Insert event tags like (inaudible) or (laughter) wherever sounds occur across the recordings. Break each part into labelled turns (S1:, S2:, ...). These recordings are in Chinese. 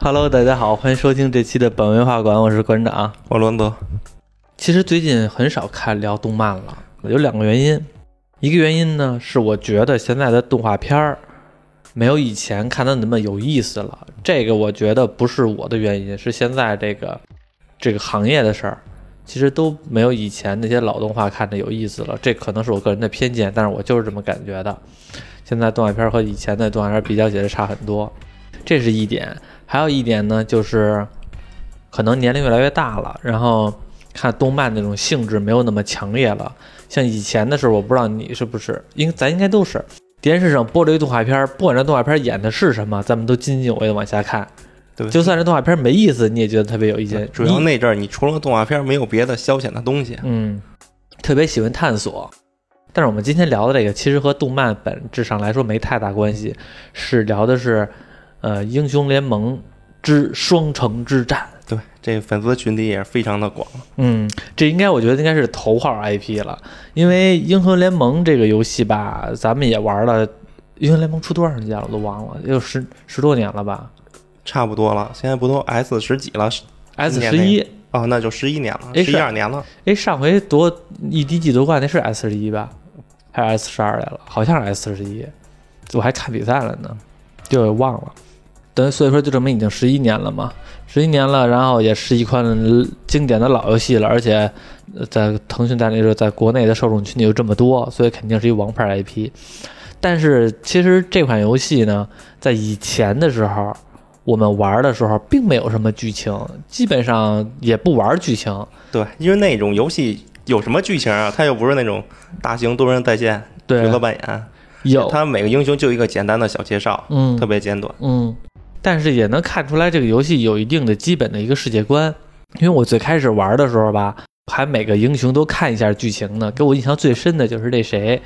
S1: Hello，大家好，欢迎收听这期的本文化馆，我是馆长。
S2: 我伦德，
S1: 其实最近很少看聊动漫了，有两个原因。一个原因呢，是我觉得现在的动画片儿没有以前看的那么有意思了。这个我觉得不是我的原因，是现在这个这个行业的事儿，其实都没有以前那些老动画看着有意思了。这可能是我个人的偏见，但是我就是这么感觉的。现在动画片和以前的动画片比较起来差很多，这是一点。还有一点呢，就是可能年龄越来越大了，然后看动漫那种性质没有那么强烈了。像以前的时候，我不知道你是不是，应咱应该都是电视上播这个动画片，不管这动画片演的是什么，咱们都津津有味的往下看。
S2: 对，
S1: 就算是动画片儿没意思，你也觉得特别有意思。
S2: 主要那阵儿你除了动画片儿没有别的消遣的东西。
S1: 嗯，特别喜欢探索。但是我们今天聊的这个，其实和动漫本质上来说没太大关系，是聊的是呃英雄联盟之双城之战。
S2: 对，这粉丝群体也是非常的广。
S1: 嗯，这应该我觉得应该是头号 IP 了，因为英雄联盟这个游戏吧，咱们也玩了。英雄联盟出多长时间了，我都忘了，有十十多年了吧
S2: 差不多了，现在不都 S 十几了
S1: ？？S 十一，
S2: 哦，那就十一年了，十一二年了。
S1: 哎，上回夺一第几夺冠那是 S 十一吧，还是 S 十二来了？好像是 S 十一，我还看比赛了呢，就给忘了。等所以说就证明已经十一年了嘛，十一年了，然后也是一款经典的老游戏了，而且呃在腾讯在那时候在国内的受众群体又这么多，所以肯定是一王牌 IP。但是其实这款游戏呢，在以前的时候，我们玩的时候并没有什么剧情，基本上也不玩剧情。
S2: 对，因为那种游戏有什么剧情啊？它又不是那种大型多人在线
S1: 对
S2: 角，色扮演，
S1: 有
S2: 它每个英雄就一个简单的小介绍，
S1: 嗯
S2: 特别简短。
S1: 嗯，但是也能看出来这个游戏有一定的基本的一个世界观。因为我最开始玩的时候吧，还每个英雄都看一下剧情呢。给我印象最深的就是那谁，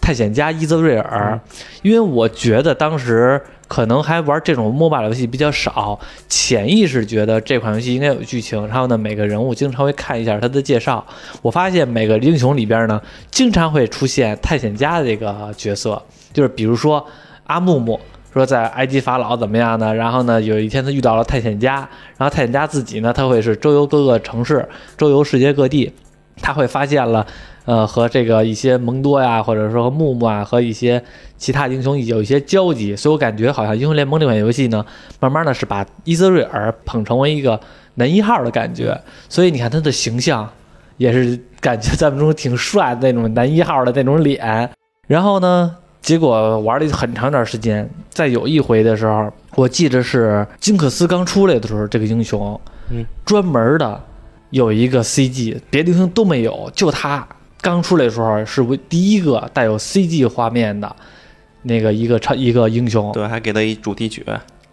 S1: 探险家伊泽瑞尔，因为我觉得当时可能还玩这种 MOBA 游戏比较少，潜意识觉得这款游戏应该有剧情。然后呢，每个人物经常会看一下他的介绍。我发现每个英雄里边呢，经常会出现探险家的这个角色，就是比如说阿木木。说在埃及法老怎么样呢？然后呢，有一天他遇到了探险家，然后探险家自己呢，他会是周游各个城市，周游世界各地，他会发现了，呃，和这个一些蒙多呀，或者说木木啊，和一些其他英雄有一些交集，所以我感觉好像英雄联盟这款游戏呢，慢慢的是把伊泽瑞尔捧成为一个男一号的感觉，所以你看他的形象也是感觉在我们中挺帅的那种男一号的那种脸，然后呢。结果玩了很长一段时间，在有一回的时候，我记得是金克斯刚出来的时候，这个英雄，
S2: 嗯，
S1: 专门的有一个 CG，别的英雄都没有，就他刚出来的时候是为第一个带有 CG 画面的那个一个超一个英雄
S2: 对，还给他一主题曲，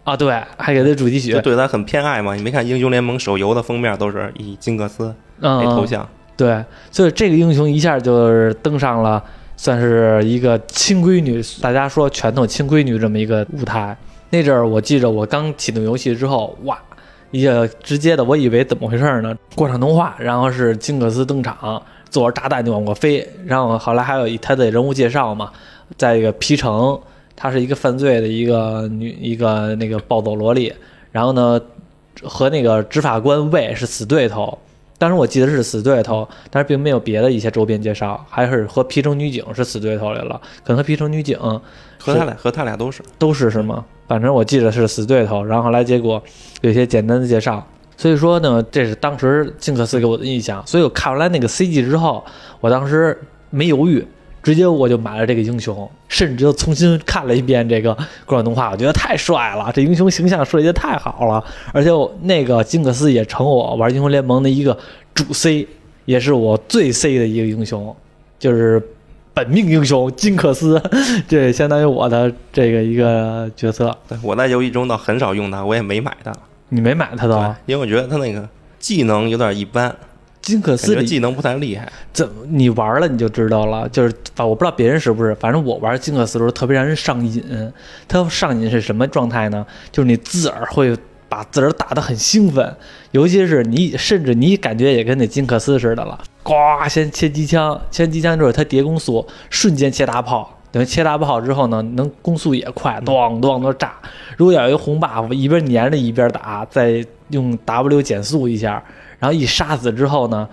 S1: 啊，对，还给他主题曲
S2: 就，对他很偏爱嘛。你没看英雄联盟手游的封面都是以金克斯为头像，
S1: 对，所以这个英雄一下就是登上了，算是一个亲闺女，大家说拳头亲闺女这么一个舞台。那阵儿我记着，我刚启动游戏之后，哇，一个直接的，我以为怎么回事呢？过场动画，然后是金克斯登场，坐着炸弹就往过飞，然后后来还有一他的人物介绍嘛，在一个皮城，她是一个犯罪的一个女，一个那个暴走萝莉，然后呢，和那个执法官魏是死对头。当时我记得是死对头，但是并没有别的一些周边介绍，还是和皮城女警是死对头来了，可能和皮城女警
S2: 和他俩和他俩都是。
S1: 都是是吗？反正我记得是死对头，然后后来结果有些简单的介绍，所以说呢，这是当时金克斯给我的印象，所以我看完来那个 CG 之后，我当时没犹豫，直接我就买了这个英雄，甚至又重新看了一遍这个国产动画，我觉得太帅了，这英雄形象设计的太好了，而且我那个金克斯也成我玩英雄联盟的一个主 C，也是我最 C 的一个英雄，(laughs) 就是本命英雄金克斯，这相当于我的这个一个角色。
S2: 对我在游戏中倒很少用它，我也没买它。
S1: 你没买它都？
S2: 因为我觉得他那个技能有点一般，
S1: 金克
S2: 感
S1: 斯里
S2: 技能不太厉害。
S1: 怎么你玩了你就知道了，就是反我不知道别人是不是，反正我玩金克斯的时候特别让人上瘾。它上瘾是什么状态呢？就是你自个儿会把自个儿打得很兴奋，尤其是你甚至你感觉也跟那金克斯似的了，呱先切机枪，切机枪之后他叠攻速，瞬间切大炮，等于切大炮之后呢，能攻速也快，咣咣都炸。如果要有一个红 buff，一边粘着一边打，再用 W 减速一下，然后一杀死之后呢，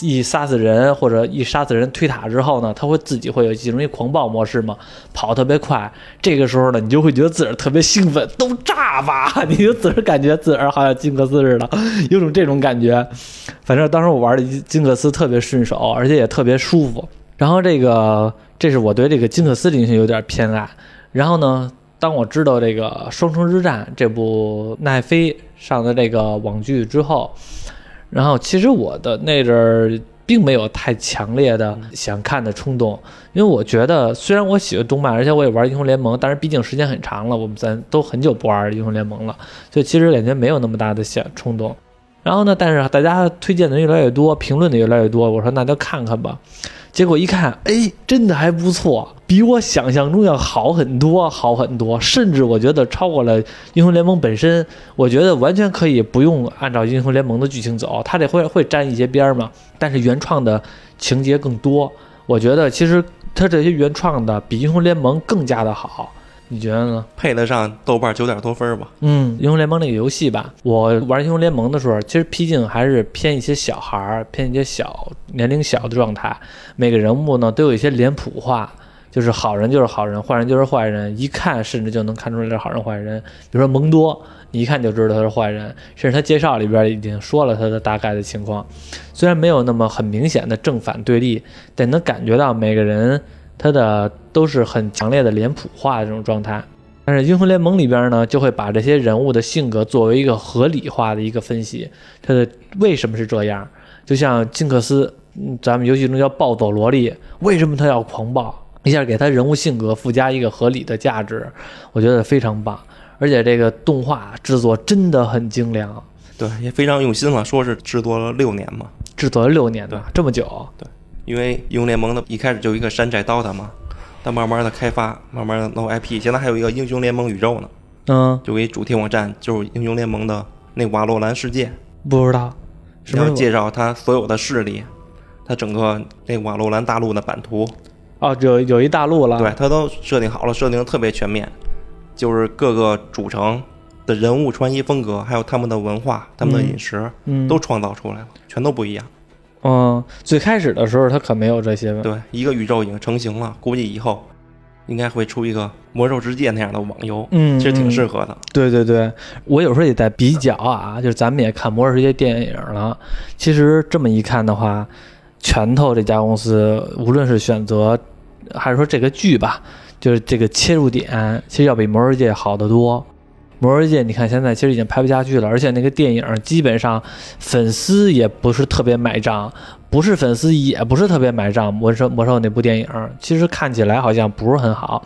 S1: 一杀死人或者一杀死人推塔之后呢，它会自己会有进入一狂暴模式嘛，跑特别快。这个时候呢，你就会觉得自个儿特别兴奋，都炸吧！(laughs) 你就自个儿感觉自个儿好像金克斯似的，有种这种感觉。反正当时我玩的金克斯特别顺手，而且也特别舒服。然后这个，这是我对这个金克斯英雄有点偏爱。然后呢，当我知道这个《双城之战》这部奈飞上的这个网剧之后，然后其实我的那阵儿并没有太强烈的想看的冲动，因为我觉得虽然我喜欢动漫，而且我也玩英雄联盟，但是毕竟时间很长了，我们咱都很久不玩英雄联盟了，所以其实感觉没有那么大的想冲动。然后呢，但是大家推荐的越来越多，评论的越来越多，我说那就看看吧。结果一看，哎，真的还不错，比我想象中要好很多，好很多，甚至我觉得超过了英雄联盟本身。我觉得完全可以不用按照英雄联盟的剧情走，它这会会沾一些边儿嘛，但是原创的情节更多。我觉得其实它这些原创的比英雄联盟更加的好。你觉得呢？
S2: 配得上豆瓣九点多分吧？
S1: 嗯，英雄联盟那个游戏吧，我玩英雄联盟的时候，其实毕竟还是偏一些小孩儿，偏一些小年龄小的状态。每个人物呢都有一些脸谱化，就是好人就是好人，坏人就是坏人，一看甚至就能看出来是好人坏人。比如说蒙多，你一看就知道他是坏人，甚至他介绍里边已经说了他的大概的情况。虽然没有那么很明显的正反对立，但能感觉到每个人。它的都是很强烈的脸谱化的这种状态，但是英雄联盟里边呢，就会把这些人物的性格作为一个合理化的一个分析，他的为什么是这样？就像金克斯，咱们游戏中叫暴走萝莉，为什么他要狂暴？一下给他人物性格附加一个合理的价值，我觉得非常棒。而且这个动画制作真的很精良，
S2: 对，也非常用心了，说是制作了六年嘛，
S1: 制作了六年的这么久，
S2: 对。因为英雄联盟的一开始就一个山寨 DOTA 嘛，它慢慢的开发，慢慢的弄 IP，现在还有一个英雄联盟宇宙呢。
S1: 嗯，
S2: 就给主题网站就是英雄联盟的那瓦洛兰世界。
S1: 不知道，
S2: 然后介绍它所有的势力，它整个那瓦洛兰大陆的版图。
S1: 哦，有有一大陆了。
S2: 对，它都设定好了，设定特别全面，就是各个主城的人物穿衣风格，还有他们的文化、他们的饮食，都创造出来了，全都不一样。
S1: 嗯，最开始的时候他可没有这些。
S2: 对，一个宇宙已经成型了，估计以后应该会出一个魔兽世界那样的网游。
S1: 嗯，
S2: 其实挺适合的。
S1: 对对对，我有时候也在比较啊，就是咱们也看魔兽世界电影了。其实这么一看的话，拳头这家公司，无论是选择还是说这个剧吧，就是这个切入点，其实要比魔兽世界好得多。魔兽世界，你看现在其实已经拍不下去了，而且那个电影基本上粉丝也不是特别买账，不是粉丝也不是特别买账。魔兽魔兽那部电影其实看起来好像不是很好，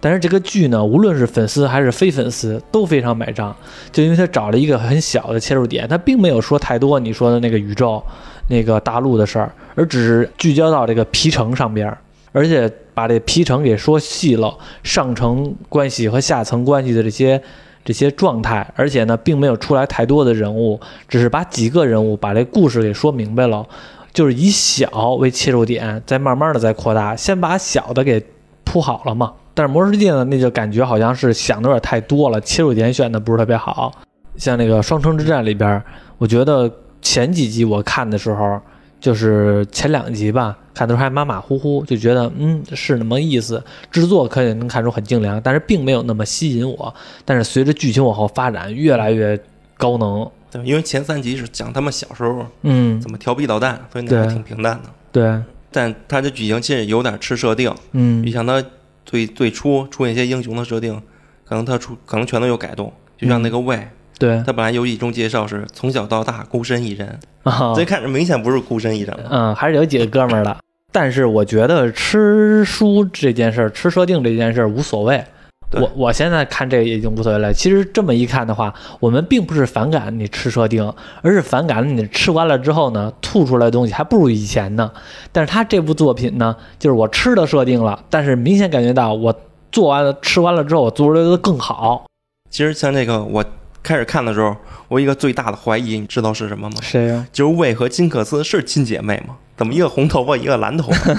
S1: 但是这个剧呢，无论是粉丝还是非粉丝都非常买账，就因为他找了一个很小的切入点，他并没有说太多你说的那个宇宙、那个大陆的事儿，而只是聚焦到这个皮城上边，而且把这皮城给说细了，上层关系和下层关系的这些。这些状态，而且呢，并没有出来太多的人物，只是把几个人物把这故事给说明白了，就是以小为切入点，再慢慢的再扩大，先把小的给铺好了嘛。但是魔兽世界呢，那就感觉好像是想的有点太多了，切入点选的不是特别好。像那个双城之战里边，我觉得前几集我看的时候。就是前两集吧，看的时候还马马虎虎，就觉得嗯是那么意思。制作可以能看出很精良，但是并没有那么吸引我。但是随着剧情往后发展，越来越高能。
S2: 对，因为前三集是讲他们小时候
S1: 嗯
S2: 怎么调皮捣蛋，所以那个挺平淡的。
S1: 对，
S2: 但他的剧情其实有点吃设定。
S1: 嗯，
S2: 你像他最最初出一些英雄的设定，可能他出可能全都有改动，就像那个魏。
S1: 对
S2: 他本来游戏中介绍是从小到大孤身一人，
S1: 啊，
S2: 这看着明显不是孤身一人了。
S1: 嗯，还是有几个哥们儿的。但是我觉得吃书这件事儿，吃设定这件事儿无所谓。我我现在看这个已经无所谓了。其实这么一看的话，我们并不是反感你吃设定，而是反感你吃完了之后呢，吐出来的东西还不如以前呢。但是他这部作品呢，就是我吃的设定了，但是明显感觉到我做完了吃完了之后，我做出来的更好。
S2: 其实像那个我。开始看的时候，我一个最大的怀疑，你知道是什么吗？
S1: 谁呀？
S2: 就是魏和金克斯是亲姐妹吗？怎么一个红头发，一个蓝头发？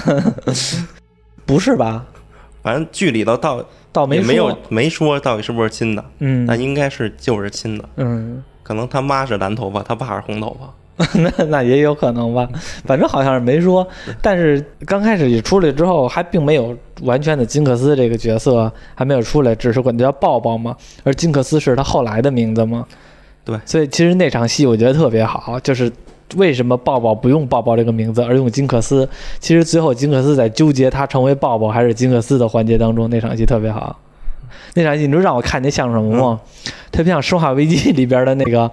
S2: (laughs)
S1: 不是吧？
S2: 反正剧里头倒
S1: 倒没
S2: 也没有没说到底是不是亲的，
S1: 嗯
S2: 但应该是就是亲的。
S1: 嗯，
S2: 可能他妈是蓝头发，他爸是红头发。(laughs)
S1: 那那也有可能吧，反正好像是没说。但是刚开始一出来之后，还并没有完全的金克斯这个角色还没有出来，只是管他叫抱抱嘛。而金克斯是他后来的名字嘛。
S2: 对
S1: 所以其实那场戏我觉得特别好，就是为什么抱抱不用抱抱这个名字，而用金克斯？其实最后金克斯在纠结他成为抱抱还是金克斯的环节当中，那场戏特别好。那场戏你知道让我看见像什么吗？特别像《生化危机》里边的那个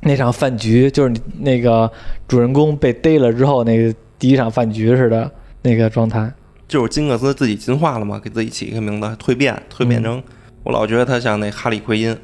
S1: 那场饭局，就是那个主人公被逮了之后，那个第一场饭局似的那个状态。
S2: 就是金克斯自己进化了嘛，给自己起一个名字，蜕变，蜕变成。我老觉得他像那哈利奎因，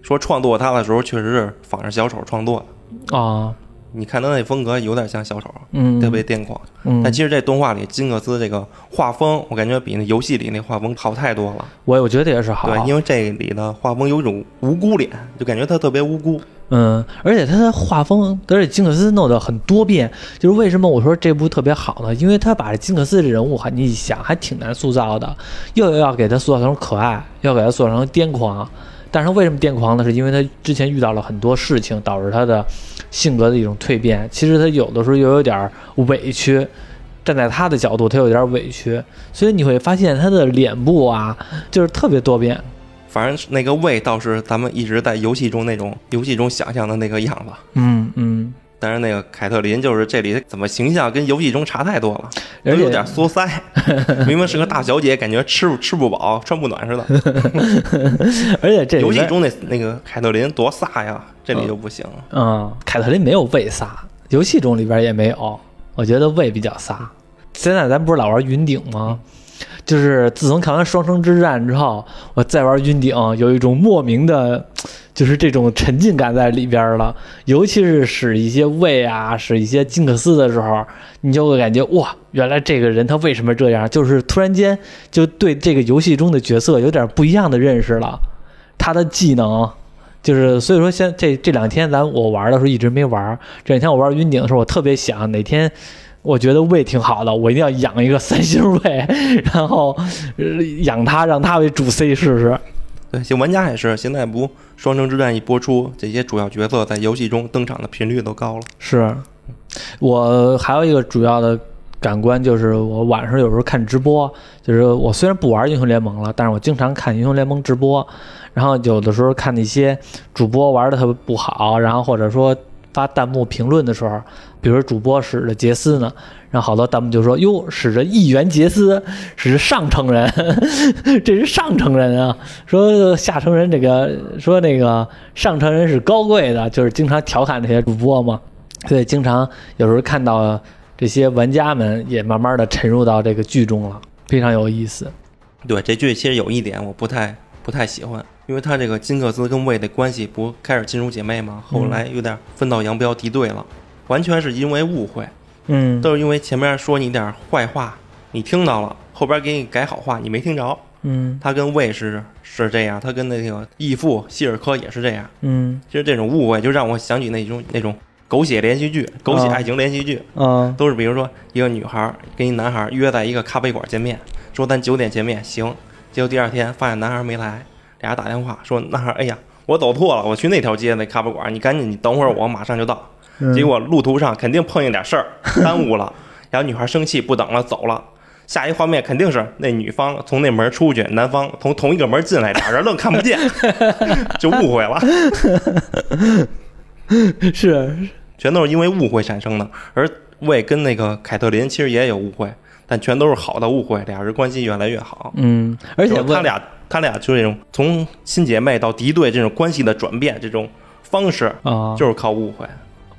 S2: 说创作他的时候确实是仿着小丑创作的。
S1: 啊，
S2: 你看他那风格有点像小丑，
S1: 嗯，
S2: 特别癫狂。
S1: 嗯，
S2: 但其实这动画里金克斯这个画风，我感觉比那游戏里那画风好太多了。
S1: 我我觉得也是好，
S2: 对，因为这里的画风有一种无辜脸，就感觉他特别无辜。
S1: 嗯，而且他的画风，而且金克斯弄得很多变，就是为什么我说这部特别好呢？因为他把金克斯这人物，你一想还挺难塑造的，又要给他塑造成可爱，要给他塑造成癫狂。但是为什么癫狂呢？是因为他之前遇到了很多事情，导致他的性格的一种蜕变。其实他有的时候又有点委屈，站在他的角度，他有点委屈，所以你会发现他的脸部啊，就是特别多变。
S2: 反正那个胃倒是咱们一直在游戏中那种游戏中想象的那个样子。
S1: 嗯嗯，
S2: 但是那个凯特琳就是这里怎么形象跟游戏中差太多了，都有点缩腮。(laughs) 明明是个大小姐，感觉吃吃不饱穿不暖似的。(laughs)
S1: 而且这
S2: 游戏中那那个凯特琳多飒呀，这里就不行。
S1: 嗯，凯特琳没有胃飒，游戏中里边也没有，我觉得胃比较飒。现在咱不是老玩云顶吗？就是自从看完《双生之战》之后，我再玩云顶，有一种莫名的，就是这种沉浸感在里边了。尤其是使一些胃啊，使一些金克斯的时候，你就会感觉哇，原来这个人他为什么这样？就是突然间就对这个游戏中的角色有点不一样的认识了。他的技能，就是所以说，现这这两天咱我玩的时候一直没玩。这两天我玩云顶的时候，我特别想哪天我觉得胃挺好的，我一定要养一个三星胃，(laughs) 然后呃养它，让它为主 C 试试。
S2: 对，就玩家也是，现在不《双城之战》一播出，这些主要角色在游戏中登场的频率都高了。
S1: 是我还有一个主要的感官就是，我晚上有时候看直播，就是我虽然不玩英雄联盟了，但是我经常看英雄联盟直播，然后有的时候看那些主播玩的特别不好，然后或者说发弹幕评论的时候，比如说主播使着杰斯呢，然后好多弹幕就说：“哟，使着议员杰斯，使着上乘人，(laughs) 这是上乘人啊！”说下乘人这个说那个上乘人是高贵的，就是经常调侃那些主播嘛。所以经常有时候看到这些玩家们也慢慢的沉入到这个剧中了，非常有意思。
S2: 对，这剧其实有一点我不太不太喜欢，因为他这个金克斯跟魏的关系不开始亲如姐妹吗？后来有点分道扬镳，敌对了，完全是因为误会，
S1: 嗯
S2: 都是因为前面说你点坏话，你听到了，后边给你改好话，你没听着。
S1: 嗯
S2: 他跟魏是是这样，他跟那个义父希尔科也是这样。
S1: 嗯
S2: 其实这种误会就让我想起那种那种狗血连续剧、狗血
S1: 啊
S2: 爱情连续剧，
S1: 嗯
S2: 都是比如说一个女孩儿跟一男孩儿约在一个咖啡馆见面，说咱九点见面，行。结果第二天发现男孩儿没来，俩人打电话说男孩儿，哎呀，我走错了，我去那条街那咖啡馆，你赶紧，你等会儿我马上就到。
S1: 嗯
S2: 结果路途上肯定碰见点事儿，(laughs) 耽误了。然后女孩生气，不等了，走了。下一画面肯定是那女方从那门出去，男方从同一个门进来，俩人 (laughs) 愣看不见，(laughs) 就误会了，
S1: 是
S2: 全都是因为误会产生的。而魏跟那个凯特琳其实也有误会，但全都是好的误会，俩人关系越来越好。
S1: 嗯，而且
S2: 他俩，他俩就是这种从亲姐妹到敌对这种关系的转变，这种方式
S1: 啊，
S2: 就是靠误会。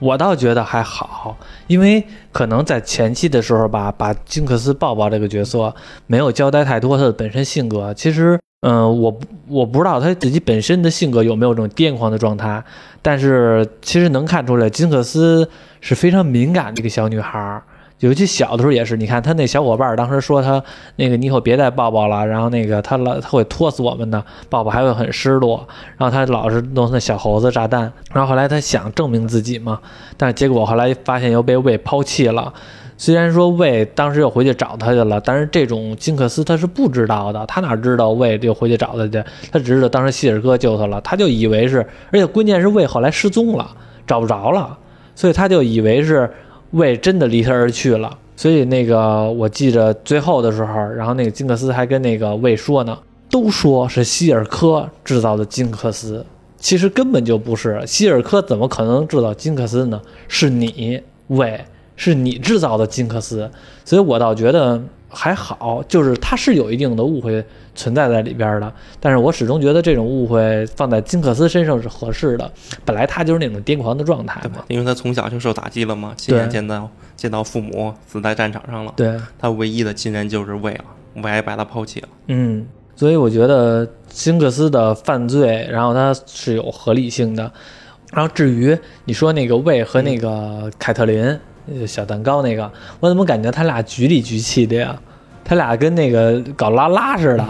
S1: 我倒觉得还好，因为可能在前期的时候吧，把金克斯抱抱这个角色没有交代太多她的本身性格。其实，嗯、我我不知道她自己本身的性格有没有这种癫狂的状态，但是其实能看出来，金克斯是非常敏感的一个小女孩儿。尤其小的时候也是，你看他那小伙伴当时说他那个你以后别再抱抱了，然后那个他老他会拖死我们的，抱抱还会很失落，然后他老是弄那小猴子炸弹，然后后来他想证明自己嘛，但是结果后来发现又被魏抛弃了，虽然说魏当时又回去找他去了，但是这种金克斯他是不知道的，他哪知道魏又回去找他去？他只知道当时希尔哥救他了，他就以为是，而且关键是魏后来失踪了，找不着了，所以他就以为是魏真的离他而去了。所以那个我记着最后的时候，然后那个金克斯还跟那个魏说呢，都说是希尔科制造的金克斯，其实根本就不是，希尔科怎么可能制造金克斯呢？是你魏。是你制造的金克斯，所以我倒觉得还好，就是他是有一定的误会存在在里边的。但是我始终觉得这种误会放在金克斯身上是合适的，本来他就是那种癫狂的状态嘛，
S2: 因为他从小就受打击了嘛，亲眼见到见到父母死在战场上了，
S1: 对，
S2: 他唯一的亲人就是魏了，魏还把他抛弃了。
S1: 嗯，所以我觉得金克斯的犯罪，然后他是有合理性的。然后至于你说那个魏和那个凯特琳。小蛋糕那个，我怎么感觉他俩局里局气的呀？他俩跟那个搞拉拉似的，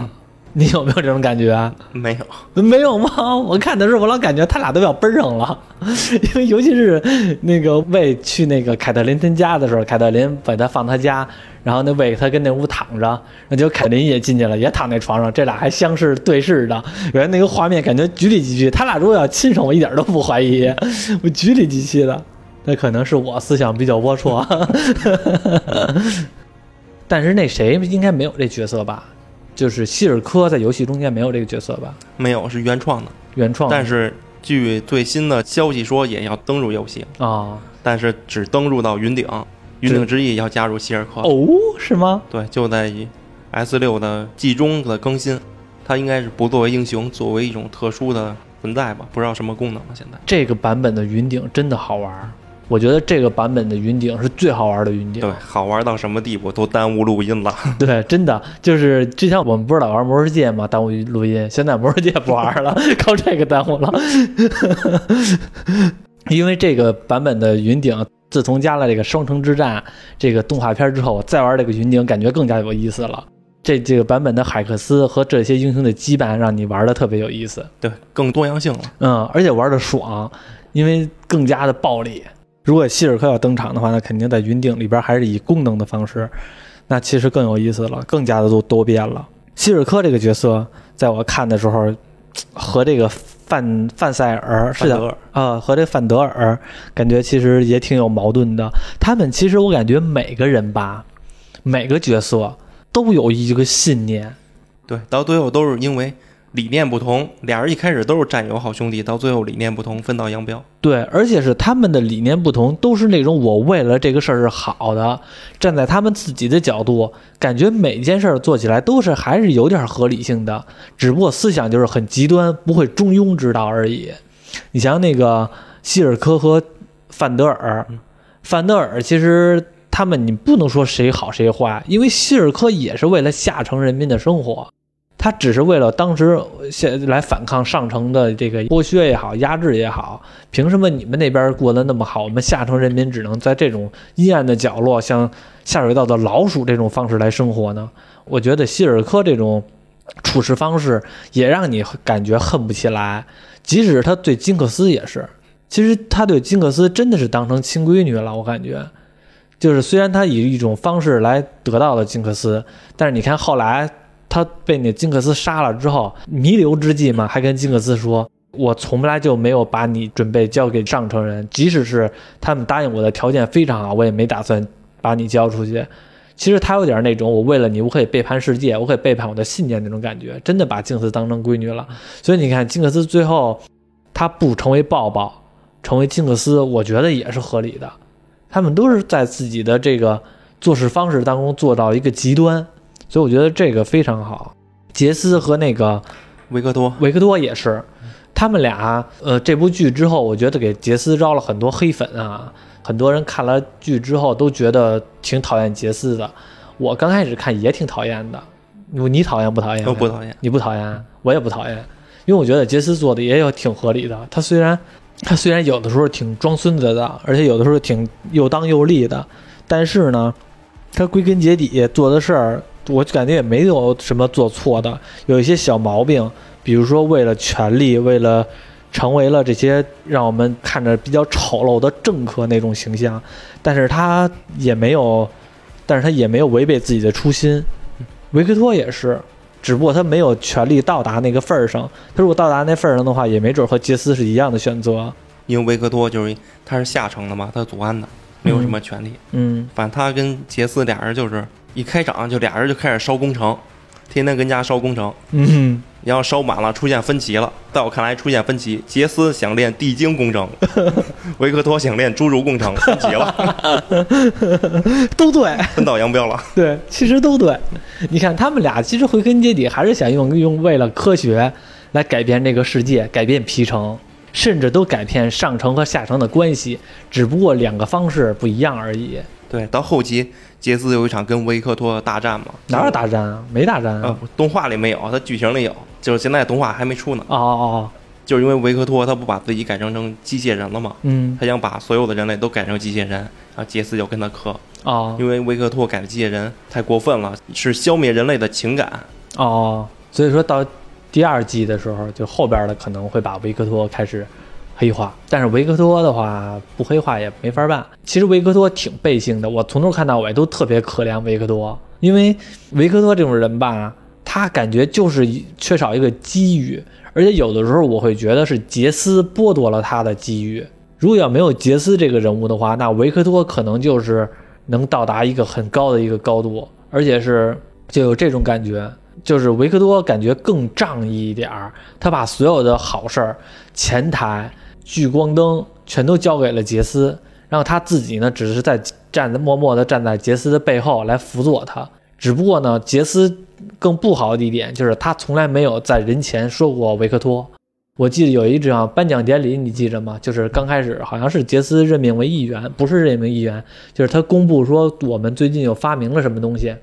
S1: 你有没有这种感觉？
S2: 没有，
S1: 没有吗？我看的时候，我老感觉他俩都要奔上了，(laughs) 因为尤其是那个魏去那个凯特琳他家的时候，凯特琳把他放他家，然后那魏他跟那屋躺着，那就凯特琳也进去了，也躺那床上，这俩还相视对视的，原来那个画面感觉局里局气。他俩如果要亲上，我一点都不怀疑，(laughs) 我局里局气的。那可能是我思想比较龌龊，但是那谁应该没有这角色吧？就是希尔科在游戏中间没有这个角色吧？
S2: 没有，是原创的，
S1: 原创。
S2: 但是据最新的消息说，也要登入游戏
S1: 啊，
S2: 但是只登入到云顶，云顶之翼要加入希尔科
S1: 哦？是吗？
S2: 对，就在 S 六的季中的更新，它应该是不作为英雄，作为一种特殊的存在吧？不知道什么功能了。现在
S1: 这个版本的云顶真的好玩。我觉得这个版本的云顶是最好玩的云顶，
S2: 对，好玩到什么地步都耽误录音了。(laughs) (laughs)
S1: 对，真的就是之前我们不是老玩魔兽界吗？耽误录音，现在魔兽界不玩了，(laughs) 靠这个耽误了。因为这个版本的云顶，自从加了这个双城之战这个动画片之后，再玩这个云顶，感觉更加有意思了。这这个版本的海克斯和这些英雄的羁绊，让你玩的特别有意思。
S2: 对，更多样性了。
S1: 嗯，而且玩的爽，因为更加的暴力。如果希尔克要登场的话，那肯定在云顶里边还是以功能的方式，那其实更有意思了，更加的多多变了。希尔克这个角色，在我看的时候，和这个范范塞尔是的啊，和这范德尔感觉其实也挺有矛盾的。他们其实我感觉每个人吧，每个角色都有一个信念，
S2: 对，到最后都是因为。理念不同，俩人一开始都是战友好兄弟，到最后理念不同，分道扬镳。
S1: 对，而且是他们的理念不同，都是那种我为了这个事儿是好的，站在他们自己的角度，感觉每件事儿做起来都是还是有点合理性的，只不过思想就是很极端，不会中庸之道而已。你像那个希尔科和范德尔，范德尔其实他们你不能说谁好谁坏，因为希尔科也是为了下层人民的生活。他只是为了当时现来反抗上层的这个剥削也好，压制也好，凭什么你们那边过得那么好，我们下层人民只能在这种阴暗的角落，像下水道的老鼠这种方式来生活呢？我觉得希尔科这种处事方式也让你感觉恨不起来，即使他对金克斯也是，其实他对金克斯真的是当成亲闺女了，我感觉，就是虽然他以一种方式来得到了金克斯，但是你看后来。他被那金克斯杀了之后，弥留之际嘛，还跟金克斯说：“我从来就没有把你准备交给上层人，即使是他们答应我的条件非常好，我也没打算把你交出去。”其实他有点那种，我为了你，我可以背叛世界，我可以背叛我的信念那种感觉，真的把金克斯当成闺女了。所以你看，金克斯最后他不成为抱抱，成为金克斯，我觉得也是合理的。他们都是在自己的这个做事方式当中做到一个极端。所以我觉得这个非常好，杰斯和那个
S2: 维克多，
S1: 维克多也是，他们俩，呃，这部剧之后，我觉得给杰斯招了很多黑粉啊，很多人看了剧之后都觉得挺讨厌杰斯的。我刚开始看也挺讨厌的，你你讨厌不讨厌？
S2: 我不讨厌，
S1: 你不讨厌，我也不讨厌，因为我觉得杰斯做的也有挺合理的。他虽然他虽然有的时候挺装孙子的，而且有的时候挺又当又立的，但是呢，他归根结底做的事儿。我感觉也没有什么做错的，有一些小毛病，比如说为了权力，为了成为了这些让我们看着比较丑陋的政客那种形象，但是他也没有但是他也没有违背自己的初心。维克托也是，只不过他没有权利到达那个份儿上。他如果到达那份儿上的话，也没准和杰斯是一样的选择。
S2: 因为维克托就是他是下城的嘛，他是祖安的，没有什么权利。
S1: 嗯
S2: 反正他跟杰斯俩人就是一开场就俩人就开始烧工程，天天跟家烧工程，
S1: 嗯，
S2: 然后烧满了出现分歧了。在我看来出现分歧，杰斯想练地精工程，维克托想练侏儒工程，分歧了，(laughs)
S1: 都对。
S2: 分道扬镳了。(laughs)
S1: 对，其实都对。你看，他们俩其实归根结底还是想用用为了科学来改变这个世界，改变皮城，甚至都改变上层和下层的关系，只不过两个方式不一样而已。
S2: 对，到后期杰斯有一场跟维克托大战嘛，
S1: 哪有大战啊？没大战
S2: 呃
S1: 啊！，
S2: 动画里没有，它剧情里有，就是现在动画还没出呢。
S1: 哦哦哦
S2: 就是因为维克托他不把自己改成成机械人了吗？
S1: 嗯
S2: 他想把所有的人类都改成机械人，然后杰斯就跟他磕，
S1: 哦
S2: 因为维克托改的机械人太过分了，是消灭人类的情感。
S1: 哦，所以说到第二季的时候，就后边的可能会把维克托开始黑化，但是维克托的话不黑化也没法办。其实维克托挺背性的，我从头看到尾都特别可怜维克托，因为维克托这种人吧，他感觉就是缺少一个机遇，而且有的时候我会觉得是杰斯剥夺了他的机遇。如果要没有杰斯这个人物的话，那维克托可能就是能到达一个很高的一个高度，而且是就有这种感觉，就是维克多感觉更仗义一点儿，他把所有的好事儿、前台、聚光灯全都交给了杰斯，然后他自己呢，只是在站在默默地站在杰斯的背后来辅佐他。只不过呢，杰斯更不好的一点就是他从来没有在人前说过维克托。我记得有一场颁奖典礼，你记着吗？就是刚开始好像是杰斯任命为议员，不是任命议员，就是他公布说我们最近又发明了什么东西，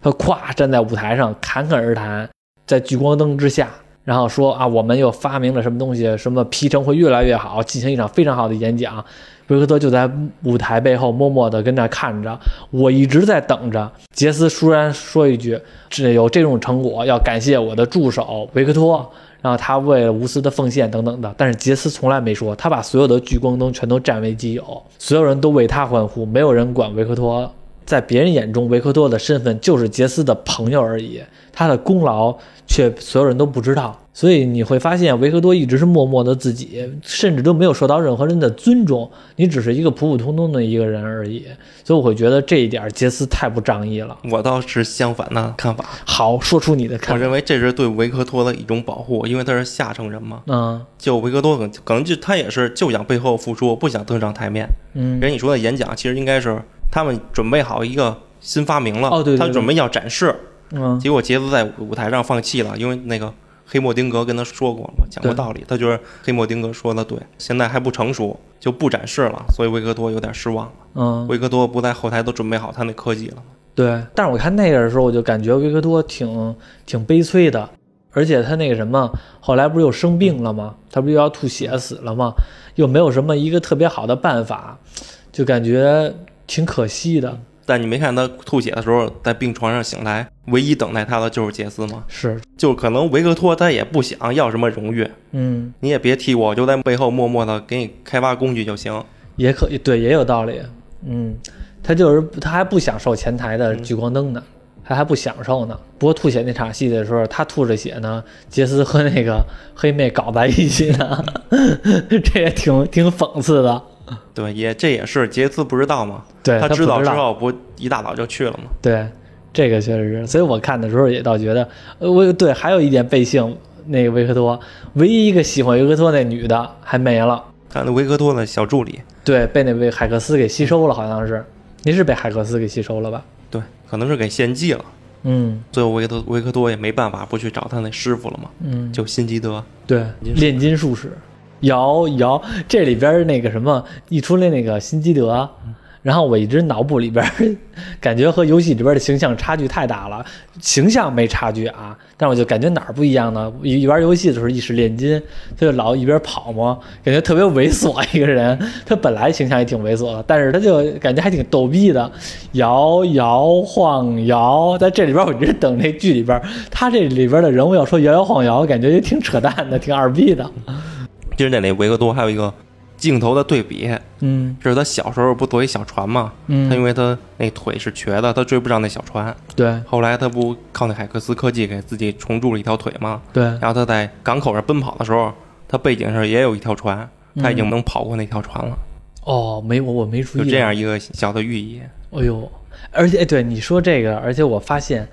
S1: 他咵站在舞台上侃侃而谈，在聚光灯之下，然后说啊，我们又发明了什么东西，什么皮城会越来越好，进行一场非常好的演讲。维克托就在舞台背后默默地跟那看着，我一直在等着杰斯突然说一句：“只有这种成果，要感谢我的助手维克托。”然后他为了无私的奉献等等的，但是杰斯从来没说，他把所有的聚光灯全都占为己有，所有人都为他欢呼，没有人管维克托。在别人眼中，维克多的身份就是杰斯的朋友而已，他的功劳却所有人都不知道。所以你会发现，维克多一直是默默的自己，甚至都没有受到任何人的尊重。你只是一个普普通通的一个人而已。所以我会觉得这一点杰斯太不仗义了。
S2: 我倒是相反的看法，
S1: 好，说出你的
S2: 我
S1: 看法。
S2: 我认为这是对维克多的一种保护，因为他是下层人嘛。
S1: 嗯
S2: 就维克多可能就他也是就想背后付出，不想登上台面。
S1: 嗯
S2: 人你说的演讲，其实应该是他们准备好一个新发明了，他准备要展示，
S1: 嗯
S2: 结果杰斯在舞台上放弃了，因为那个黑莫丁格跟他说过了嘛，讲过道理，他觉得黑莫丁格说的对，现在还不成熟，就不展示了，所以维克多有点失望了。
S1: 嗯，
S2: 维克多不在后台都准备好他那科技了？
S1: 对。但是我看那个的时候，我就感觉维克多挺挺悲催的，而且他那个什么，后来不是又生病了吗？他不是又要吐血死了吗？又没有什么一个特别好的办法，就感觉挺可惜的。
S2: 但你没看他吐血的时候在病床上醒来，唯一等待他的就是杰斯吗？
S1: 是，
S2: 就可能维克托他也不想要什么荣誉，
S1: 嗯，
S2: 你也别提我，我就在背后默默的给你开发工具就行。
S1: 也可以，对，也有道理。嗯，他就是他还不享受前台的聚光灯呢，他还不享受呢。不过吐血那场戏的时候，他吐着血呢，杰斯和那个黑妹搞在一起呢，(laughs) 这也挺挺讽刺的。(laughs)
S2: 对，也这也是杰斯不知道嘛，
S1: 对他
S2: 知道之后不一大早就去了嘛。
S1: 对，这个确实是，所以我看的时候也倒觉得，呃，我对还有一点背信那个维克托，唯一一个喜欢维克托那女的还没了，
S2: 看那维克托的小助理，
S1: 对，被那位海克斯给吸收了，好像是，那是被海克斯给吸收了吧？
S2: 对，可能是给献祭了。
S1: 嗯
S2: 最后维克维克多也没办法，不去找他那师傅了嘛，
S1: 嗯，
S2: 就辛吉德。
S1: 对，炼金术士，摇摇，这里边那个什么一出来那个辛基德，然后我一直脑补里边 (laughs) 感觉和游戏里边的形象差距太大了，形象没差距啊，但是我就感觉哪儿不一样呢？一玩游戏的时候一使炼金，他就老一边跑嘛，感觉特别猥琐一个人。(laughs) 他本来形象也挺猥琐的，但是他就感觉还挺逗逼的，摇摇晃摇，在这里边我一直等这剧里边，他这里边的人物要说摇摇晃摇，感觉也挺扯淡的，挺二逼的。
S2: 其实那里维克多还有一个镜头的对比，
S1: 嗯
S2: 就是他小时候不坐一小船嘛？
S1: 嗯，
S2: 他因为他那腿是瘸的，他追不上那小船。
S1: 对
S2: 后来他不靠那海克斯科技给自己重铸了一条腿嘛？
S1: 对，
S2: 然后他在港口上奔跑的时候，他背景上也有一条船，他已经
S1: 嗯
S2: 能跑过那条船了，
S1: 哦，没我我没注意，
S2: 就这，样一个小的寓意。
S1: 哎呦，而且哎对你说这个，而且我发现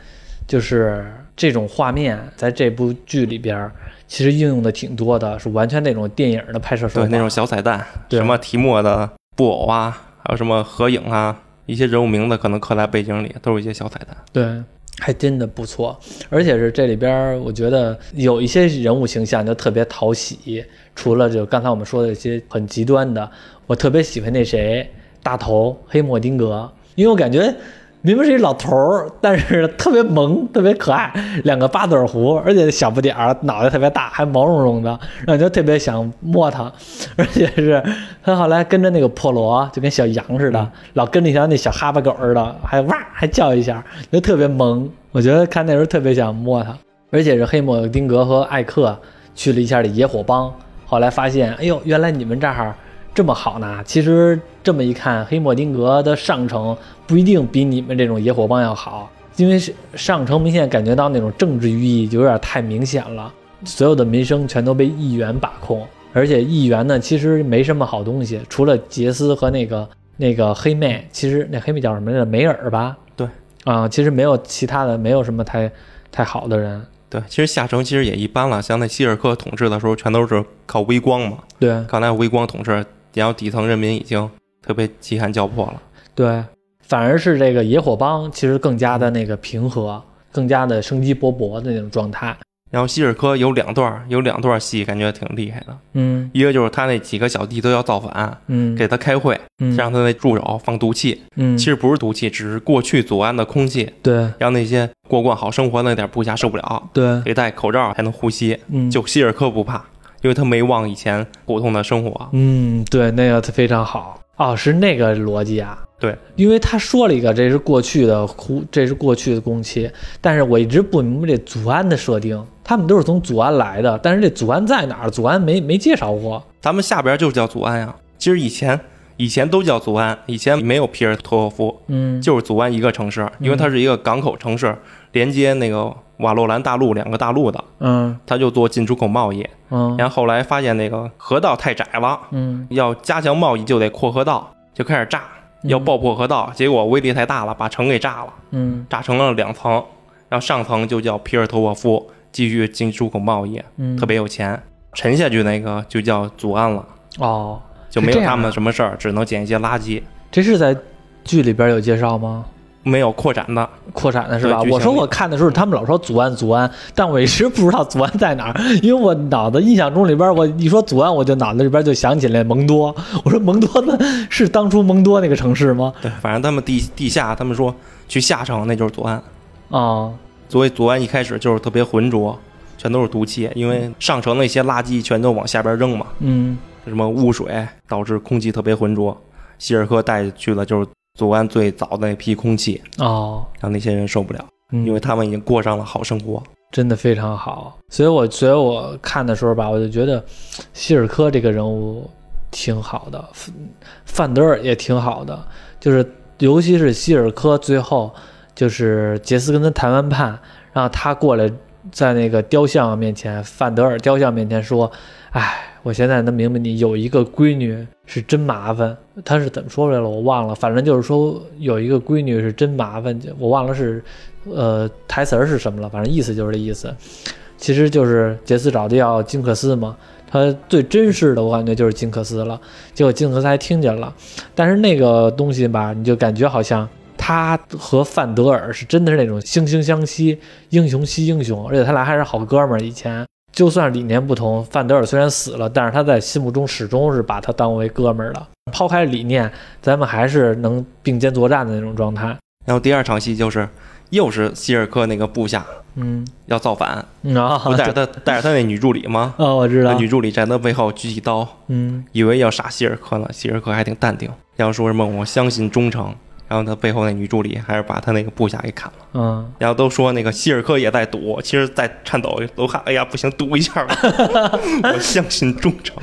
S1: 就是这种画面在这部剧里边儿其实应用的挺多的，是完全那种电影的拍摄手法，
S2: 对，那种小彩蛋，
S1: 对
S2: 什么提莫的布偶啊，还有什么合影啊，一些人物名字可能刻在背景里，都是一些小彩蛋。
S1: 对，还真的不错，而且是这里边，我觉得有一些人物形象就特别讨喜。除了就刚才我们说的一些很极端的，我特别喜欢那谁大头黑莫丁格，因为我感觉明明是一老头儿，但是特别萌，特别可爱，两个八嘴胡，而且小不点儿，脑袋特别大，还毛茸茸的，让人就特别想摸它。而且是他后来跟着那个破罗，就跟小羊似的，老跟着一条那小哈巴狗似的，还哇还叫一下，就特别萌。我觉得看那时候特别想摸它，而且是黑莫丁格和艾克去了一下这野火帮，后来发现，哎呦，原来你们这儿这么好呢。其实这么一看，黑莫丁格的上层不一定比你们这种野火帮要好，因为是上城明显感觉到那种政治寓意就有点太明显了，所有的民生全都被议员把控，而且议员呢其实没什么好东西，除了杰斯和那个那个黑妹，其实那黑妹叫什么来着？梅尔吧？
S2: 对，
S1: 啊、其实没有其他的，没有什么太太好的人。
S2: 对，其实下城其实也一般了，像那希尔克统治的时候，全都是靠微光嘛。
S1: 对
S2: 刚才微光统治，然后底层人民已经特别饥寒交迫了。
S1: 对，反而是这个野火帮其实更加的那个平和，更加的生机勃勃的那种状态。
S2: 然后希尔科有两段，有两段戏感觉挺厉害的，
S1: 嗯。
S2: 一个就是他那几个小弟都要造反，
S1: 嗯，
S2: 给他开会，
S1: 嗯。
S2: 让他那助手放毒气，
S1: 嗯，
S2: 其实不是毒气，只是过去祖安的空气，
S1: 对。
S2: 让那些过惯好生活的那点部下受不了，
S1: 对，
S2: 得戴口罩才能呼吸。
S1: 嗯。
S2: 就希尔科不怕，因为他没忘以前普通的生活。
S1: 嗯，对，那个非常好。哦，是那个逻辑啊。
S2: 对，
S1: 因为他说了一个这是过去的呼，这是过去的工期，但是我一直不明白这祖安的设定，他们都是从祖安来的，但是这祖安在哪儿？祖安没没介绍过。
S2: 咱们下边就叫祖安呀。其实以前以前都叫祖安，以前没有皮尔托沃夫，
S1: 嗯，
S2: 就是祖安一个城市，因为它是一个港口城市，连接那个瓦洛兰大陆两个大陆的，
S1: 嗯
S2: 它就做进出口贸易。
S1: 嗯
S2: 然后后来发现那个河道太窄了，
S1: 嗯
S2: 要加强贸易就得扩河道，就开始炸，要爆破河道，结果威力太大了，把城给炸了，
S1: 嗯
S2: 炸成了两层，然后上层就叫皮尔托沃夫，继续进出口贸易，
S1: 嗯，
S2: 特别有钱。沉下去那个就叫祖安了，
S1: 哦，
S2: 就没有他们什么事儿，只能捡一些垃圾，
S1: 这是在剧里边有介绍吗？
S2: 没有扩展的。
S1: 扩展的是吧？我说我看的时候，他们老说祖安祖安，但我一直不知道祖安在哪儿，(laughs) 因为我脑子印象中里边，我一说祖安，我就脑子里边就想起来蒙多。(laughs) 我说蒙多呢是当初蒙多那个城市吗？
S2: 对，反正他们地地下，他们说去下城那就是祖安，
S1: 啊、
S2: 所以祖安一开始就是特别浑浊，全都是毒气，因为上城那些垃圾全都往下边扔嘛，
S1: 嗯
S2: 什么污水导致空气特别浑浊。希尔科带去了就是祖安最早的那批空气，
S1: 哦，
S2: 让那些人受不了，
S1: 嗯
S2: 因为他们已经过上了好生活。
S1: 真的非常好。所以我所以我看的时候吧，我就觉得希尔科这个人物挺好的，范范德尔也挺好的，就是尤其是希尔科最后就是杰斯跟他谈完判，然后他过来在那个雕像面前，范德尔雕像面前说：“哎，我现在能明白你有一个闺女是真麻烦。”他是怎么说来了？我忘了，反正就是说有一个闺女是真麻烦，我忘了是呃台词儿是什么了，反正意思就是这意思。其实就是杰斯找的要金克斯嘛，他最真实的我感觉就是金克斯了。结果金克斯还听见了，但是那个东西吧，你就感觉好像他和范德尔是真的是那种惺惺相惜、英雄惜英雄，而且他俩还是好哥们儿。以前就算理念不同，范德尔虽然死了，但是他在心目中始终是把他当为哥们儿的。抛开理念，咱们还是能并肩作战的那种状态。
S2: 然后第二场戏就是又是希尔克那个部下
S1: 嗯，
S2: 要造反，
S1: 嗯啊，
S2: 不带着他带着他那女助理吗？
S1: 哦，我知道。
S2: 那，女助理站他背后举起刀，
S1: 嗯。
S2: 以为要杀希尔克呢，希尔克还挺淡定，要说什么我相信忠诚，然然后他背后那女助理还是把他那个部下给砍了。
S1: 嗯，
S2: 然后都说那个希尔科也在赌，其实，在颤抖，都看哎呀不行，赌一下吧，(laughs) 我相信忠诚，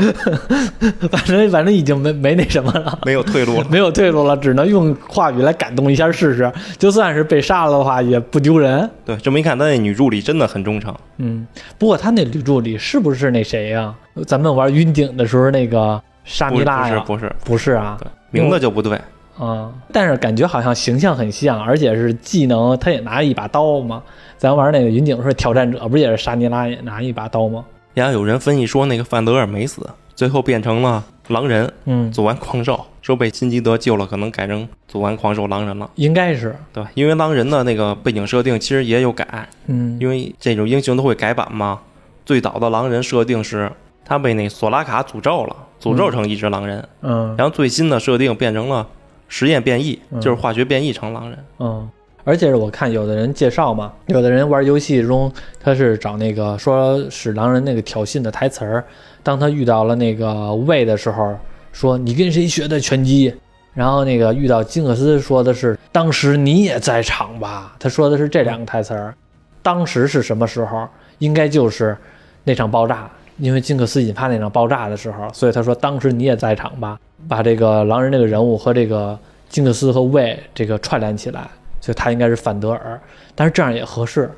S2: (laughs)
S1: 反正反正已经没没那什么了。
S2: 没有退路了。
S1: 没有退路了，只能用话语来感动一下试试。就算是被杀了的话，也不丢人。
S2: 对，这么一看，他那女助理真的很忠诚。
S1: 嗯，不过他那女助理是不是那谁呀、咱们玩云顶的时候那个沙弥拉呀？
S2: 不是不是，
S1: 不是啊，
S2: 对，名字就不对。
S1: 嗯，但是感觉好像形象很像，而且是技能，他也拿一把刀嘛。咱玩那个云顶是，挑战者不是也是沙尼拉也拿一把刀吗？
S2: 然后有人分析说，那个范德尔没死，最后变成了狼人，
S1: 嗯，
S2: 祖安狂兽，说被辛吉德救了，可能改成祖安狂兽狼人了，
S1: 应该是，
S2: 对吧？因为狼人的那个背景设定其实也有改，
S1: 嗯，
S2: 因为这种英雄都会改版嘛。最早的狼人设定是他被那索拉卡诅咒了，诅咒成一只狼人，
S1: 嗯
S2: 然后最新的设定变成了实验变异，
S1: 嗯
S2: 就是化学变异成狼人。
S1: 嗯，而且是我看有的人介绍嘛，有的人玩游戏中他是找那个说使狼人那个挑衅的台词儿，当他遇到了那个魏的时候，说你跟谁学的拳击？然后那个遇到金克斯说的是当时你也在场吧？他说的是这两个台词儿，当时是什么时候？应该就是那场爆炸，因为金克斯引发那场爆炸的时候，所以他说当时你也在场吧？把这个狼人这个人物和这个金克斯和魏这个串联起来，所以他应该是范德尔。但是这样也合适，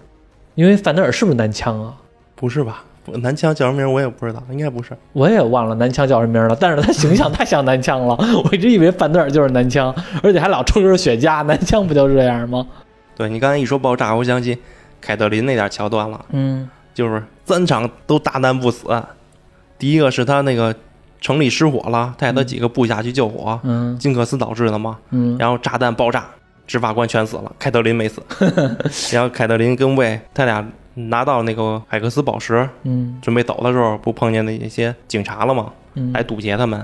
S1: 因为范德尔是不是男枪啊？
S2: 不是吧？不南枪叫什么名我也不知道，应该不是。
S1: 我也忘了男枪叫什么名了，但是他形象太像男枪了，(laughs) 我一直以为范德尔就是男枪，而且还老抽根雪茄，男枪不就这样吗？
S2: 对你刚才一说爆炸，我想起凯特琳那点桥段了，
S1: 嗯
S2: 就是三场都大难不死。第一个是他那个城里失火了，带他几个部下去救火，
S1: 嗯
S2: 金克斯导致的嘛。
S1: 嗯
S2: 然后炸弹爆炸，执法官全死了，凯特琳没死。(laughs) 然后凯特琳跟魏他俩拿到那个海克斯宝石，
S1: 嗯
S2: 准备走的时候，不碰见那些警察了吗？
S1: 嗯
S2: 来堵截他们。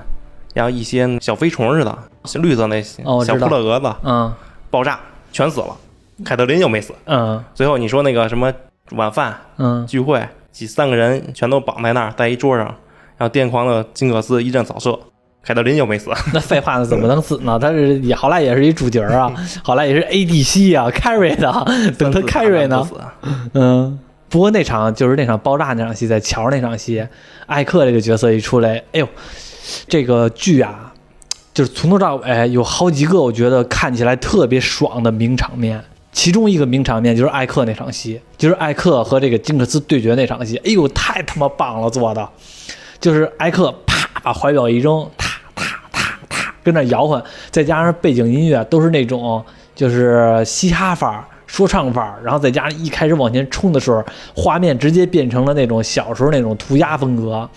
S2: 然后一些小飞虫似的，绿色那小扑棱蛾子
S1: 嗯
S2: 爆炸，全死了。凯特琳又没死。
S1: 嗯
S2: 最后你说那个什么晚饭
S1: 嗯
S2: 聚会，几三个人全都绑在那儿，在一桌上，然后癫狂的金克斯一阵扫射，凯特琳又没死。
S1: 那废话那？怎么能死呢？他是也好赖也是一主角啊，好赖也是 ADC 啊，carry 的，等他 carry 呢嗯，不过那场就是那场爆炸那场戏，在桥那场戏，艾克这个角色一出来，哎呦，这个剧啊，就是从头到尾有好几个我觉得看起来特别爽的名场面。其中一个名场面就是艾克那场戏，就是艾克和这个金克斯对决那场戏，哎呦，太他妈棒了做的，就是艾克啪把怀表一扔，踏踏踏踏跟那摇晃，再加上背景音乐都是那种就是嘻哈范儿、说唱范儿，然后再加上一开始往前冲的时候，画面直接变成了那种小时候那种涂鸦风格，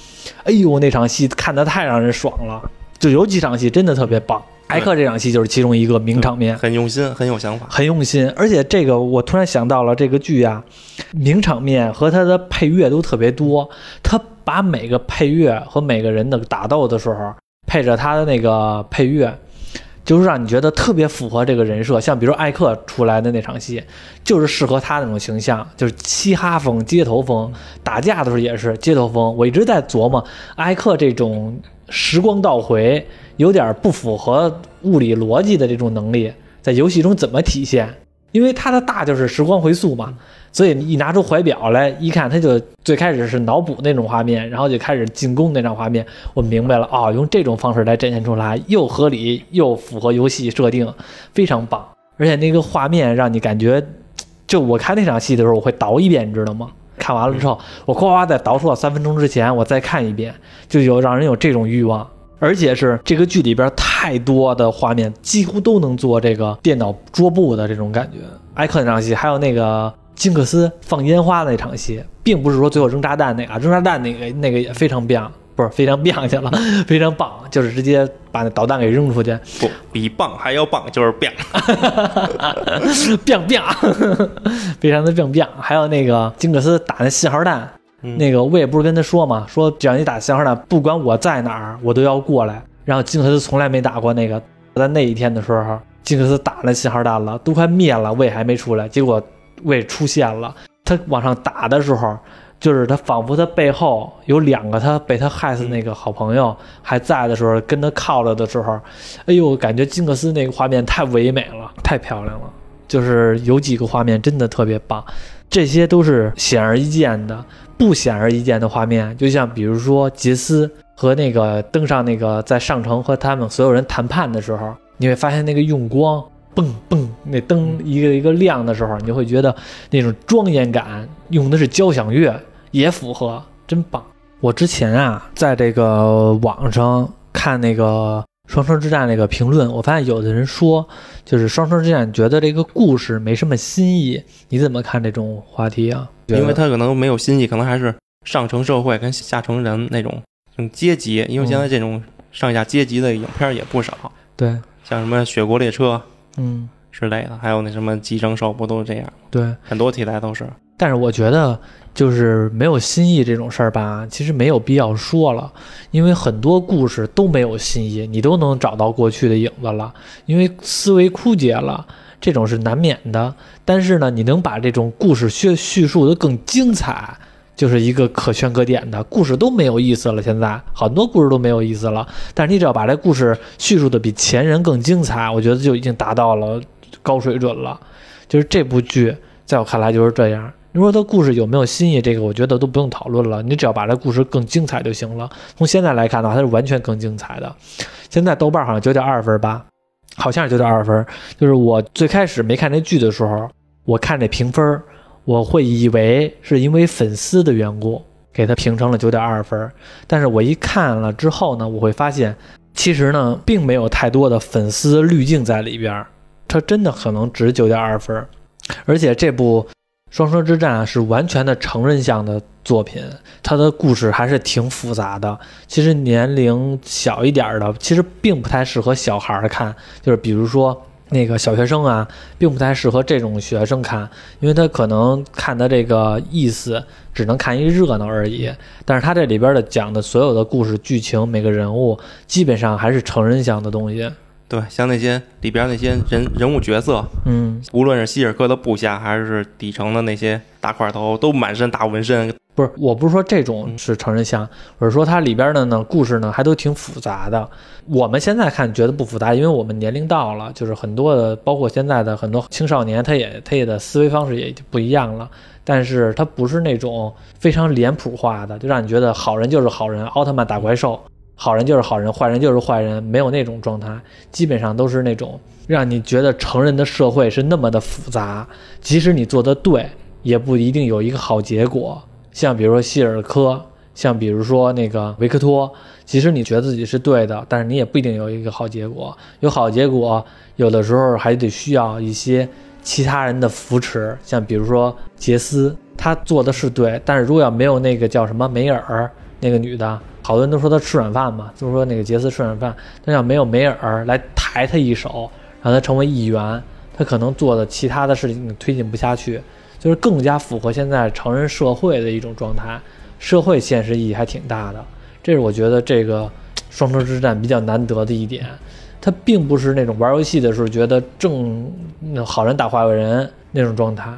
S1: 哎呦，那场戏看得太让人爽了，就有几场戏真的特别棒。艾克这场戏就是其中一个名场面，
S2: 很用心，很有想法。
S1: 很用心，而且这个我突然想到了，这个剧啊，名场面和它的配乐都特别多，他把每个配乐和每个人的打斗的时候配着他的那个配乐，就是让你觉得特别符合这个人设。像比如艾克出来的那场戏，就是适合他那种形象，就是嘻哈风、街头风，打架的时候也是街头风。我一直在琢磨艾克这种时光倒回，有点不符合物理逻辑的这种能力，在游戏中怎么体现？因为他的大就是时光回溯嘛，所以一拿出怀表来一看，他就最开始是脑补那种画面，然后就开始进攻那张画面。我明白了啊、用这种方式来展现出来，又合理又符合游戏设定，非常棒。而且那个画面让你感觉，就我看那场戏的时候，我会倒一遍，你知道吗？看完了之后，我夸夸在倒数到三分钟之前，我再看一遍，就有让人有这种欲望。而且是这个剧里边太多的画面，几乎都能做这个电脑桌布的这种感觉。艾克那场戏，还有那个金克斯放烟花那场戏，并不是说最后扔炸弹那个，扔炸弹那个那个也非常棒，不是非常棒去了，(laughs) 非常棒，就是直接把那导弹给扔出去，
S2: 不比棒还要棒，就是棒。(laughs)
S1: biang biang，(laughs) 非常的 biang biang。还有那个金克斯打那信号弹，
S2: 嗯
S1: 那个我也不是跟他说嘛，说只要你打信号弹，不管我在哪儿，我都要过来。然后金克斯从来没打过那个，在那一天的时候，金克斯打了信号弹了，都快灭了，魏还没出来，结果魏出现了。他往上打的时候，就是他仿佛他背后有两个他被他害死那个好朋友还在的时候，跟他靠着的时候，哎呦，感觉金克斯那个画面太唯美了，太漂亮了。就是有几个画面真的特别棒，这些都是显而易见的。不显而易见的画面，就像比如说杰斯和那个登上那个在上城和他们所有人谈判的时候，你会发现那个用光，嘣嘣，那灯一个一个亮的时候，你就会觉得那种庄严感，用的是交响乐也符合，真棒。我之前啊，在这个网上看那个。双城之战那个评论，我发现有的人说，就是双城之战觉得这个故事没什么新意，你怎么看这种话题啊？
S2: 因为他可能没有新意，可能还是上层社会跟下层人那种阶级，因为现在这种上下阶级的影片也不少。
S1: 对，
S2: 像什么《雪国列车》
S1: 嗯
S2: 之类的，还有那什么《寄生兽》，不都是这样？
S1: 对，
S2: 很多题材都是。
S1: 但是我觉得。就是没有新意这种事儿吧，其实没有必要说了，因为很多故事都没有新意，你都能找到过去的影子了，因为思维枯竭了，这种是难免的。但是呢，你能把这种故事叙叙述的更精彩，就是一个可圈可点的故事都没有意思了。现在很多故事都没有意思了，但是你只要把这故事叙述的比前人更精彩，我觉得就已经达到了高水准了。就是这部剧，在我看来就是这样。你说它故事有没有新意？这个我觉得都不用讨论了，你只要把这故事更精彩就行了。从现在来看的话，它是完全更精彩的。现在豆瓣好像九点二分吧，好像是九点二分。就是我最开始没看这剧的时候，我看这评分，我会以为是因为粉丝的缘故给它评成了九点二分。但是我一看了之后呢，我会发现其实呢并没有太多的粉丝滤镜在里边，它真的可能值九点二分，而且这部。双生之战是完全的成人向的作品，它的故事还是挺复杂的。其实年龄小一点的，其实并不太适合小孩看。就是比如说那个小学生啊，并不太适合这种学生看，因为他可能看的这个意思只能看一热闹而已。但是他这里边的讲的所有的故事剧情，每个人物基本上还是成人向的东西。
S2: 对，像那些里边那些人人物角色，
S1: 嗯，
S2: 无论是希尔克的部下，还是底层的那些大块头，都满身大纹身。
S1: 不是，我不是说这种是成人像，我是说它里边的呢故事呢还都挺复杂的。我们现在看觉得不复杂，因为我们年龄到了，就是很多的，包括现在的很多青少年，他也他也的思维方式也就不一样了。但是它不是那种非常脸谱化的，就让你觉得好人就是好人，奥特曼打怪兽。好人就是好人，坏人就是坏人，没有那种状态，基本上都是那种让你觉得成人的社会是那么的复杂，即使你做的对，也不一定有一个好结果。像比如说希尔科，像比如说那个维克托，即使你觉得自己是对的，但是你也不一定有一个好结果。有好结果，有的时候还得需要一些其他人的扶持。像比如说杰斯，他做的是对，但是如果要没有那个叫什么梅尔那个女的。好多人都说她吃软饭嘛，就是说那个杰斯吃软饭，但要没有梅尔来抬她一手，让她成为议员，她可能做的其他的事情推进不下去，就是更加符合现在成人社会的一种状态，社会现实意义还挺大的，这是我觉得这个双城之战比较难得的一点，他并不是那种玩游戏的时候觉得正好人打坏人那种状态，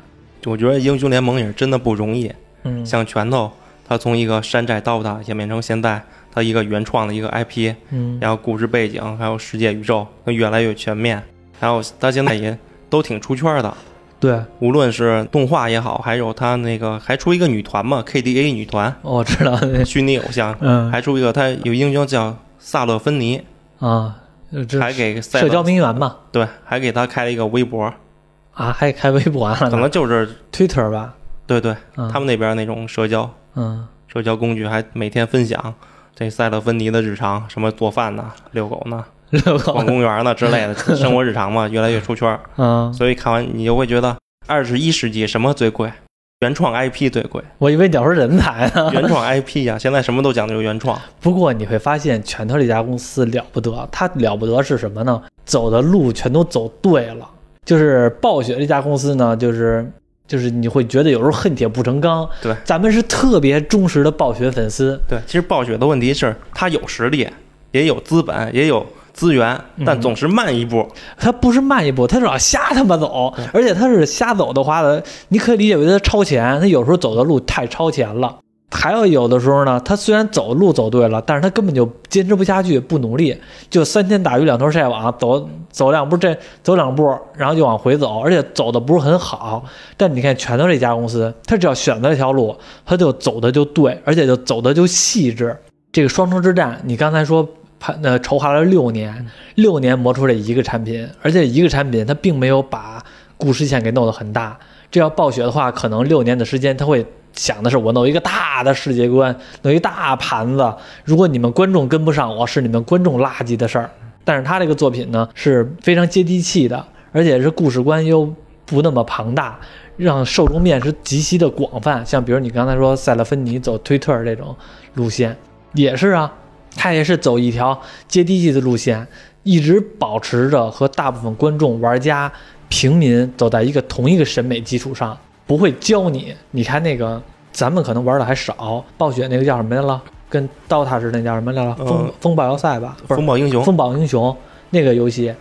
S2: 我觉得英雄联盟也是真的不容易，
S1: 嗯，
S2: 像拳头。他从一个山寨刀塔演变成现在他一个原创的一个 IP，
S1: 嗯，
S2: 然后故事背景还有世界宇宙越来越全面，还有他现在也都挺出圈的。
S1: 对，
S2: 无论是动画也好，还有他那个还出一个女团嘛，KDA 女团，
S1: 我知道，
S2: 虚拟偶像，
S1: 嗯，
S2: 还出一个他有英雄叫萨勒芬尼
S1: 啊，
S2: 还给
S1: 社交名媛嘛，
S2: 对，还给他开了一个微博。
S1: 啊，还开微博了，
S2: 可能就是
S1: Twitter 吧。
S2: 对对，他们那边那种社交，
S1: 嗯，
S2: 社交工具还每天分享这赛勒芬尼的日常，什么做饭呢、遛狗呢、(laughs)
S1: 遛狗、
S2: 逛公园呢之类的 (laughs) 生活日常嘛，越来越出圈。(laughs)
S1: 嗯，
S2: 所以看完你就会觉得，二十一世纪什么最贵？原创 IP 最贵。
S1: 我以为你要说人才呢。
S2: 原创 IP 呀，现在什么都讲究原创。
S1: 不过你会发现，拳头这家公司了不得，它了不得是什么呢？走的路全都走对了。就是暴雪这家公司呢，就是。就是你会觉得有时候恨铁不成钢，
S2: 对，
S1: 咱们是特别忠实的暴雪粉丝。
S2: 对，其实暴雪的问题是，他有实力，也有资本，也有资源，但
S1: 嗯
S2: 总是慢一步。
S1: 他不是慢一步，他是往瞎他妈走，而且他是瞎走的话呢，你可以理解为他超前，他有时候走的路太超前了。还有有的时候呢，他虽然走路走对了，但是他根本就坚持不下去，不努力，就三天打鱼两头晒网，走走两步这走两步，然后就往回走，而且走的不是很好。但你看拳头这家公司，他只要选择一条路，他就走的就对，而且就走的就细致。这个双城之战，你刚才说盘呃筹划了六年，六年磨出这一个产品，而且一个产品它并没有把故事线给弄得很大。这要暴雪的话，可能六年的时间，他会想的是我弄一个大的世界观，弄一大盘子。如果你们观众跟不上我，是你们观众垃圾的事儿。但是他这个作品呢是非常接地气的，而且是故事观又不那么庞大，让受众面是极其的广泛。像比如你刚才说塞勒芬妮走推特这种路线，也是啊，他也是走一条接地气的路线，一直保持着和大部分观众、玩家、平民走在一个同一个审美基础上，不会教你。你看那个，咱们可能玩的还少，暴雪那个叫什么来了？跟 DOTA 似的那叫什么来了？风
S2: 嗯
S1: 风暴要塞吧？不是
S2: 风暴英雄，
S1: 风暴英雄那个游戏，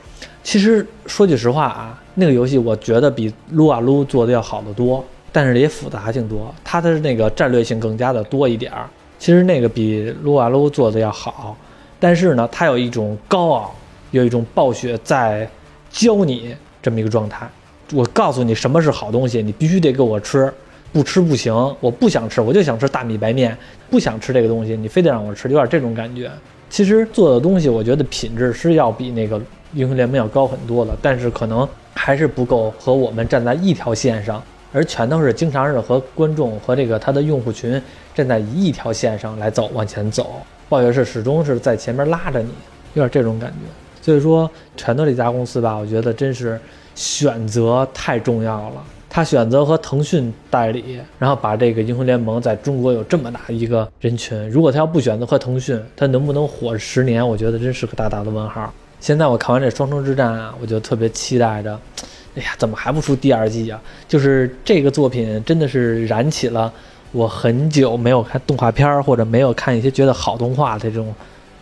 S1: 其实说句实话啊，那个游戏我觉得比撸啊撸做的要好得多，但是也复杂性多，它的那个战略性更加的多一点儿。其实那个比撸啊撸做的要好，但是呢，它有一种高傲，有一种暴雪在教你这么一个状态。我告诉你什么是好东西，你必须得给我吃，不吃不行。我不想吃，我就想吃大米白面，不想吃这个东西，你非得让我吃，有点这种感觉。其实做的东西，我觉得品质是要比那个英雄联盟要高很多的，但是可能还是不够和我们站在一条线上，而全都是经常是和观众和这个他的用户群站在一条线上来走往前走。暴雪是始终是在前面拉着你，有点这种感觉。所以说，拳头这家公司吧，我觉得真是选择太重要了。他选择和腾讯代理，然后把这个英雄联盟在中国有这么大一个人群。如果他要不选择和腾讯，他能不能火十年？我觉得真是个大大的问号。现在我看完这双城之战啊，我就特别期待着。哎呀，怎么还不出第二季啊？就是这个作品真的是燃起了我很久没有看动画片或者没有看一些觉得好动画的这种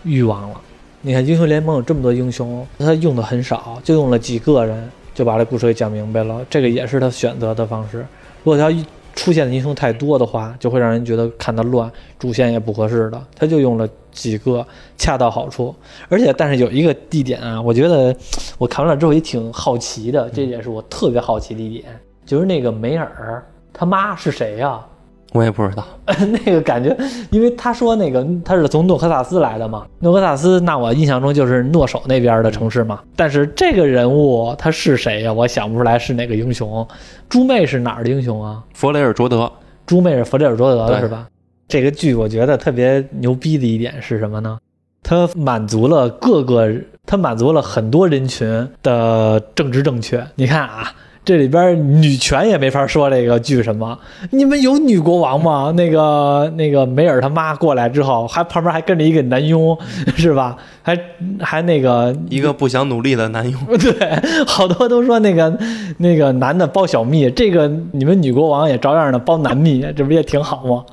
S1: 欲望了。你看英雄联盟有这么多英雄，他用的很少，就用了几个人就把这故事给讲明白了。这个也是他选择的方式。如果他出现的英雄太多的话，就会让人觉得看得乱，主线也不合适的。他就用了几个，恰到好处。而且，但是有一个地点啊，我觉得我看完了之后也挺好奇的，这也是我特别好奇的一点，就是那个梅尔他妈是谁呀、
S2: 我也不知道。(laughs)
S1: 那个感觉，因为他说那个他是从诺克萨斯来的嘛，诺克萨斯，那我印象中就是诺手那边的城市嘛。但是这个人物他是谁呀？我想不出来是哪个英雄。猪妹是哪儿的英雄啊？
S2: 弗雷尔卓德，
S1: 猪妹是弗雷尔卓德的是吧？这个剧我觉得特别牛逼的一点是什么呢？它满足了各个，它满足了很多人群的政治正确。你看啊，这里边女权也没法说这个剧什么。你们有女国王吗？那个那个梅尔他妈过来之后，还旁边还跟着一个男佣，(laughs) 是吧？还还那个
S2: 一个不想努力的男佣。(laughs)
S1: 对，好多都说那个那个男的包小蜜，这个你们女国王也照样的包男蜜，这不也挺好吗？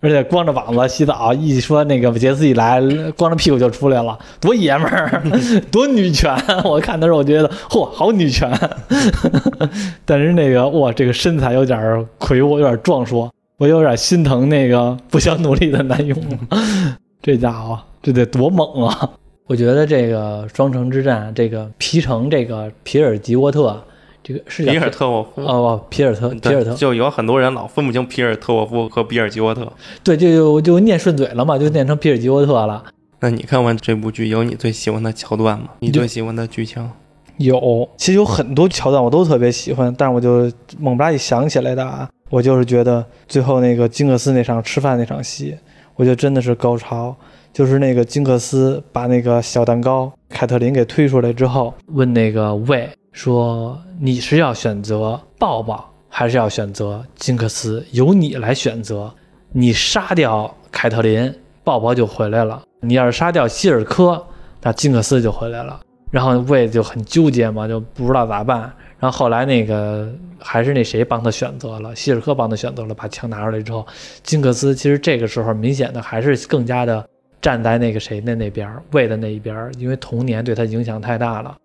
S1: 而且光着膀子洗澡，一说那个杰斯一来，光着屁股就出来了，多爷们儿，(laughs) 多女权！我看的时候，我觉得嚯，好女权。(laughs) 但是那个哇，这个身材有点魁梧，有点壮硕，我有点心疼那个不想努力的男佣。(laughs) 这家伙，这得多猛啊！我觉得这个双城之战，这个皮城，这个皮尔吉沃特，这个是叫
S2: 比尔特沃夫，
S1: 哦，皮尔特，皮尔特，
S2: 就有很多人老分不清皮尔特沃夫和比尔吉沃特。
S1: 对，就就就念顺嘴了嘛，就念成皮尔吉沃特了。
S2: 那你看完这部剧，有你最喜欢的桥段吗？你最喜欢的剧情？
S1: 有，其实有很多桥段我都特别喜欢，但是我就猛不拉一想起来的啊，我就是觉得最后那个金克斯那场吃饭那场戏，我觉得真的是高潮。就是那个金克斯把那个小蛋糕凯特琳给推出来之后，问那个魏说：“你是要选择抱抱，还是要选择金克斯？由你来选择。你杀掉凯特琳，抱抱就回来了；你要是杀掉希尔科，那金克斯就回来了。”然后魏就很纠结嘛，就不知道咋办。然后后来那个还是那谁帮他选择了，希尔科帮他选择了，把枪拿出来之后，金克斯其实这个时候明显的还是更加的站在那个谁的那边，魏的那一边，因为童年对他影响太大了，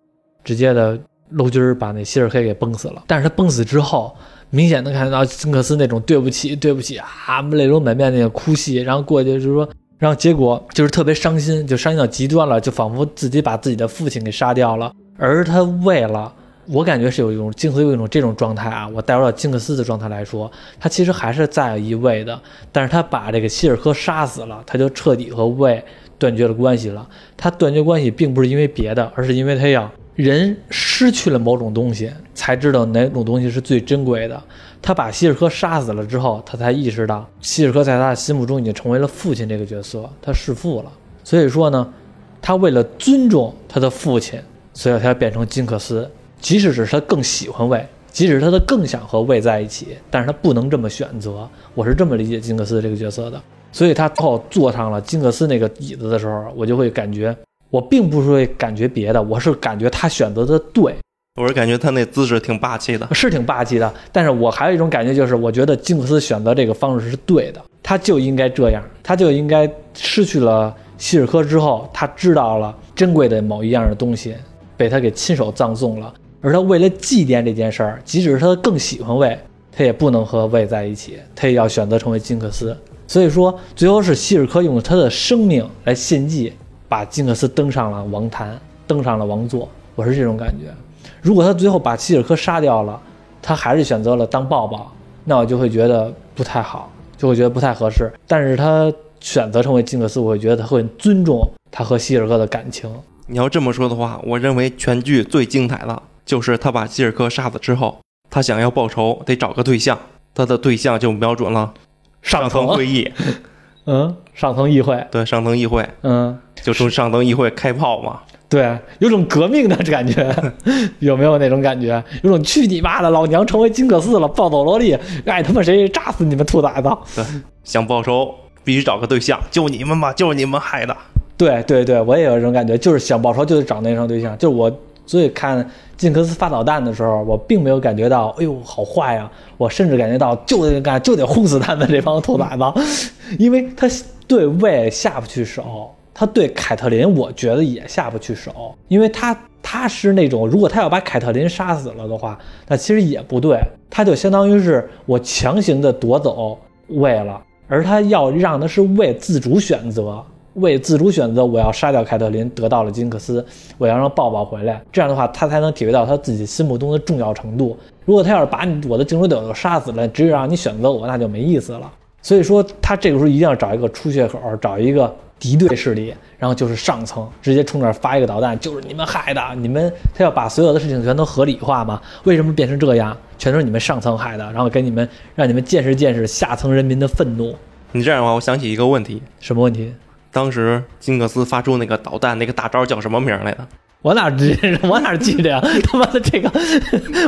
S1: 直接的娄军儿把那希尔黑给崩死了。但是他崩死之后，明显能看到金克斯那种对不起，对不起啊，泪流满面那个哭戏，然后过去就是说，然后结果就是特别伤心，就伤心到极端了，就仿佛自己把自己的父亲给杀掉了，而他为了。我感觉是有一种金克斯有一种这种状态啊，我带入到金克斯的状态来说，他其实还是在意魏的，但是他把这个希尔科杀死了，他就彻底和魏断绝了关系了。他断绝关系并不是因为别的，而是因为他要人失去了某种东西，才知道哪种东西是最珍贵的。他把希尔科杀死了之后，他才意识到希尔科在他的心目中已经成为了父亲这个角色，他弑父了。所以说呢，他为了尊重他的父亲，所以他要变成金克斯。即使是他更喜欢魏，即使他他更想和魏在一起，但是他不能这么选择。我是这么理解金克斯这个角色的，所以他后坐上了金克斯那个椅子的时候，我就会感觉，我并不是会感觉别的，我是感觉他选择的对。
S2: 我是感觉他那姿势挺霸气的，
S1: 是挺霸气的。但是我还有一种感觉，就是我觉得金克斯选择这个方式是对的，他就应该这样，他就应该失去了希尔科之后，他知道了珍贵的某一样的东西，被他给亲手葬送了。而他为了祭奠这件事儿，即使是他更喜欢魏，他也不能和魏在一起，他也要选择成为金克斯。所以说，最后是希尔科用他的生命来献祭，把金克斯登上了王坛，登上了王座。我是这种感觉。如果他最后把希尔科杀掉了，他还是选择了当抱抱，那我就会觉得不太好，就会觉得不太合适。但是他选择成为金克斯，我会觉得他会尊重他和希尔科的感情。
S2: 你要这么说的话，我认为全剧最精彩的。就是他把希尔科杀死之后，他想要报仇，得找个对象。他的对象就瞄准了上层会议，(laughs)
S1: 嗯，上层议会，
S2: 对，上层议会，
S1: 嗯，
S2: 就从上层议会开炮嘛。
S1: 对，有种革命的感觉，(laughs) 有没有那种感觉？有种去你妈的，老娘成为金克斯了，暴走萝莉，爱他妈谁炸死你们兔崽子！
S2: 对，想报仇必须找个对象，就你们吧，就是你们害的。
S1: 对对对，我也有这种感觉，就是想报仇就得找那种对象，就是我。所以看金克斯发导弹的时候，我并没有感觉到，哎呦，好坏呀！我甚至感觉到就得干，就得轰死他们这帮兔崽子，(laughs) 因为他对魏下不去手，他对凯特琳，我觉得也下不去手，因为他他是那种，如果他要把凯特琳杀死了的话，那其实也不对，他就相当于是我强行的夺走魏了，而他要让的是魏自主选择。为自主选择，我要杀掉凯特琳，得到了金克斯，我要让抱抱回来，这样的话他才能体会到他自己心目中的重要程度。如果他要是把你我的竞争对手杀死了，只有让你选择我，那就没意思了。所以说他这个时候一定要找一个出血口，找一个敌对势力，然后就是上层直接冲这儿发一个导弹，就是你们害的，你们他要把所有的事情全都合理化嘛？为什么变成这样？全都是你们上层害的，然后给你们让你们见识见识下层人民的愤怒。
S2: 你这样的话，我想起一个问题，
S1: 什么问题？
S2: 当时金克斯发出那个导弹那个大招叫什么名来的？
S1: 我哪知？我哪记得呀？他妈的，这个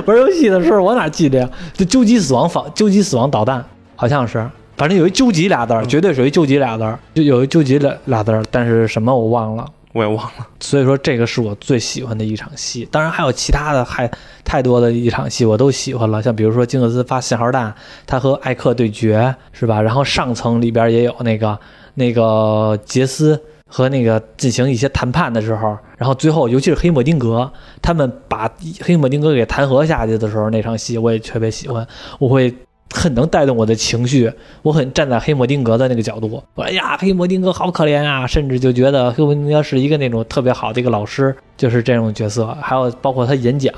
S1: 玩游戏的时候我哪记得呀？就究极死亡防究极死亡导弹，好像是，反正有一究极俩字儿，绝对属于究极俩字儿，就有一究极俩俩字儿，但是什么我忘了，
S2: 我也忘了。
S1: 所以说这个是我最喜欢的一场戏，当然还有其他的，还太多的一场戏我都喜欢了，像比如说金克斯发信号弹，他和艾克对决是吧？然后上层里边也有那个。那个杰斯和那个进行一些谈判的时候，然后最后尤其是黑莫丁格，他们把黑莫丁格给弹劾下去的时候，那场戏我也特别喜欢，我会很能带动我的情绪，我很站在黑莫丁格的那个角度，我说哎呀，黑莫丁格好可怜啊，甚至就觉得黑莫丁格是一个那种特别好的一个老师，就是这种角色，还有包括他演讲，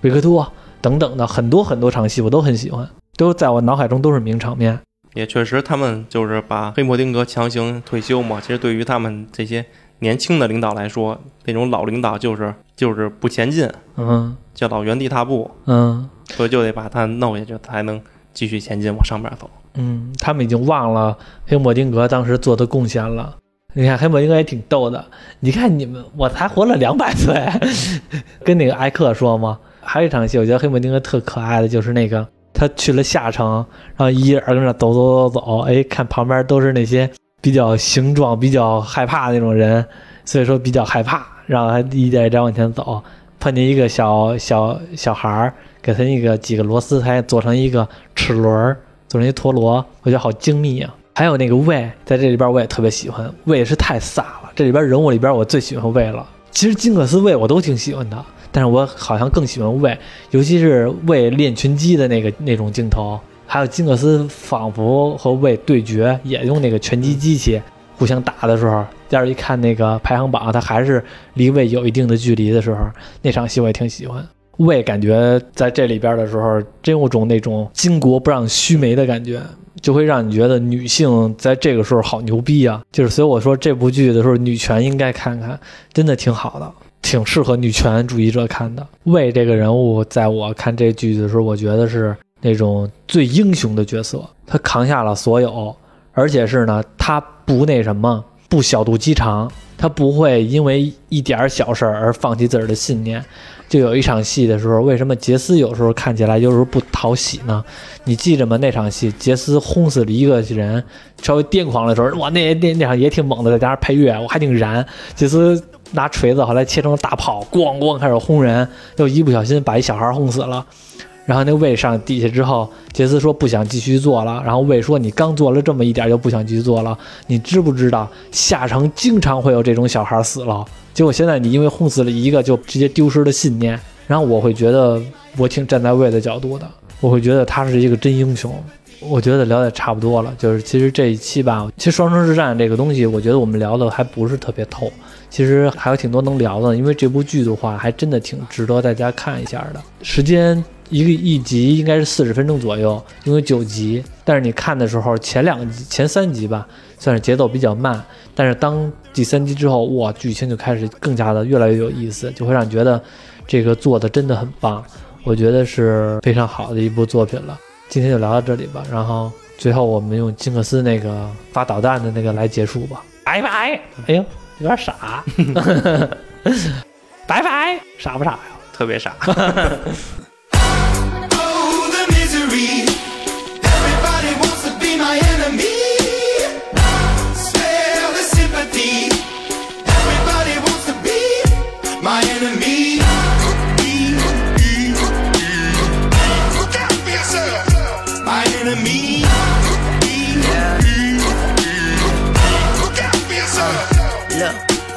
S1: 维克托等等的很多很多场戏我都很喜欢，都在我脑海中都是名场面。
S2: 也确实，他们就是把黑莫丁格强行退休嘛。其实对于他们这些年轻的领导来说，那种老领导就是就是不前进，
S1: 嗯，
S2: 叫老原地踏步，
S1: 嗯，
S2: 所以就得把他弄下去，才能继续前进往上边走。
S1: 嗯，他们已经忘了黑莫丁格当时做的贡献了。你看黑莫丁格也挺逗的，你看你们，我才活了两百岁，(laughs) 跟那个艾克说吗？还有一场戏，我觉得黑莫丁格特可爱的就是那个。他去了下城，然后一人跟那走走走走，哎，看旁边都是那些比较形状比较害怕的那种人，(laughs) 所以说比较害怕，然后他一点一点往前走，碰见一个小小小孩儿，给他那个几个螺丝才做成一个齿轮，做成一陀螺，我觉得好精密啊。还有那个魏，在这里边我也特别喜欢，魏是太飒了。这里边人物里边我最喜欢魏了。其实金克斯魏我都挺喜欢的，但是我好像更喜欢魏，尤其是魏练拳击的那个那种镜头，还有金克斯仿佛和魏对决，也用那个拳击机器互相打的时候，要是一看那个排行榜，他还是离魏有一定的距离的时候，那场戏我也挺喜欢。魏感觉在这里边的时候，真有种那种巾帼不让须眉的感觉。就会让你觉得女性在这个时候好牛逼啊！就是所以我说这部剧的时候，女权应该看看，真的挺好的，挺适合女权主义者看的。魏这个人物，在我看这剧的时候，我觉得是那种最英雄的角色，他扛下了所有，而且是呢，他不那什么，不小肚鸡肠，他不会因为一点小事儿而放弃自个儿的信念。就有一场戏的时候，为什么杰斯有时候看起来有时候不讨喜呢？你记着吗？那场戏杰斯轰死了一个人，稍微癫狂的时候，哇，那那那场也挺猛的，再加上配乐，我还挺燃。杰斯拿锤子后来切成大炮，咣咣开始轰人，又一不小心把一小孩轰死了。然后那魏上底下之后，杰斯说不想继续做了。然后魏说你刚做了这么一点就不想继续做了，你知不知道下城经常会有这种小孩死了？结果现在你因为轰死了一个，就直接丢失了信念。然后我会觉得我挺站在魏的角度的，我会觉得他是一个真英雄。我觉得聊的差不多了，就是其实这一期吧，其实双城之战这个东西，我觉得我们聊的还不是特别透。其实还有挺多能聊的，因为这部剧的话，还真的挺值得大家看一下的。时间一个一集应该是四十分钟左右，因为九集。但是你看的时候，前两集、前三集吧，算是节奏比较慢。但是当第三集之后，哇，剧情就开始更加的越来越有意思，就会让你觉得这个做的真的很棒。我觉得是非常好的一部作品了。今天就聊到这里吧，然后最后我们用金克斯那个发导弹的那个来结束吧。拜拜！哎呦，有点傻。拜拜，傻不傻呀？
S2: 特别傻。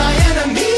S3: my enemy.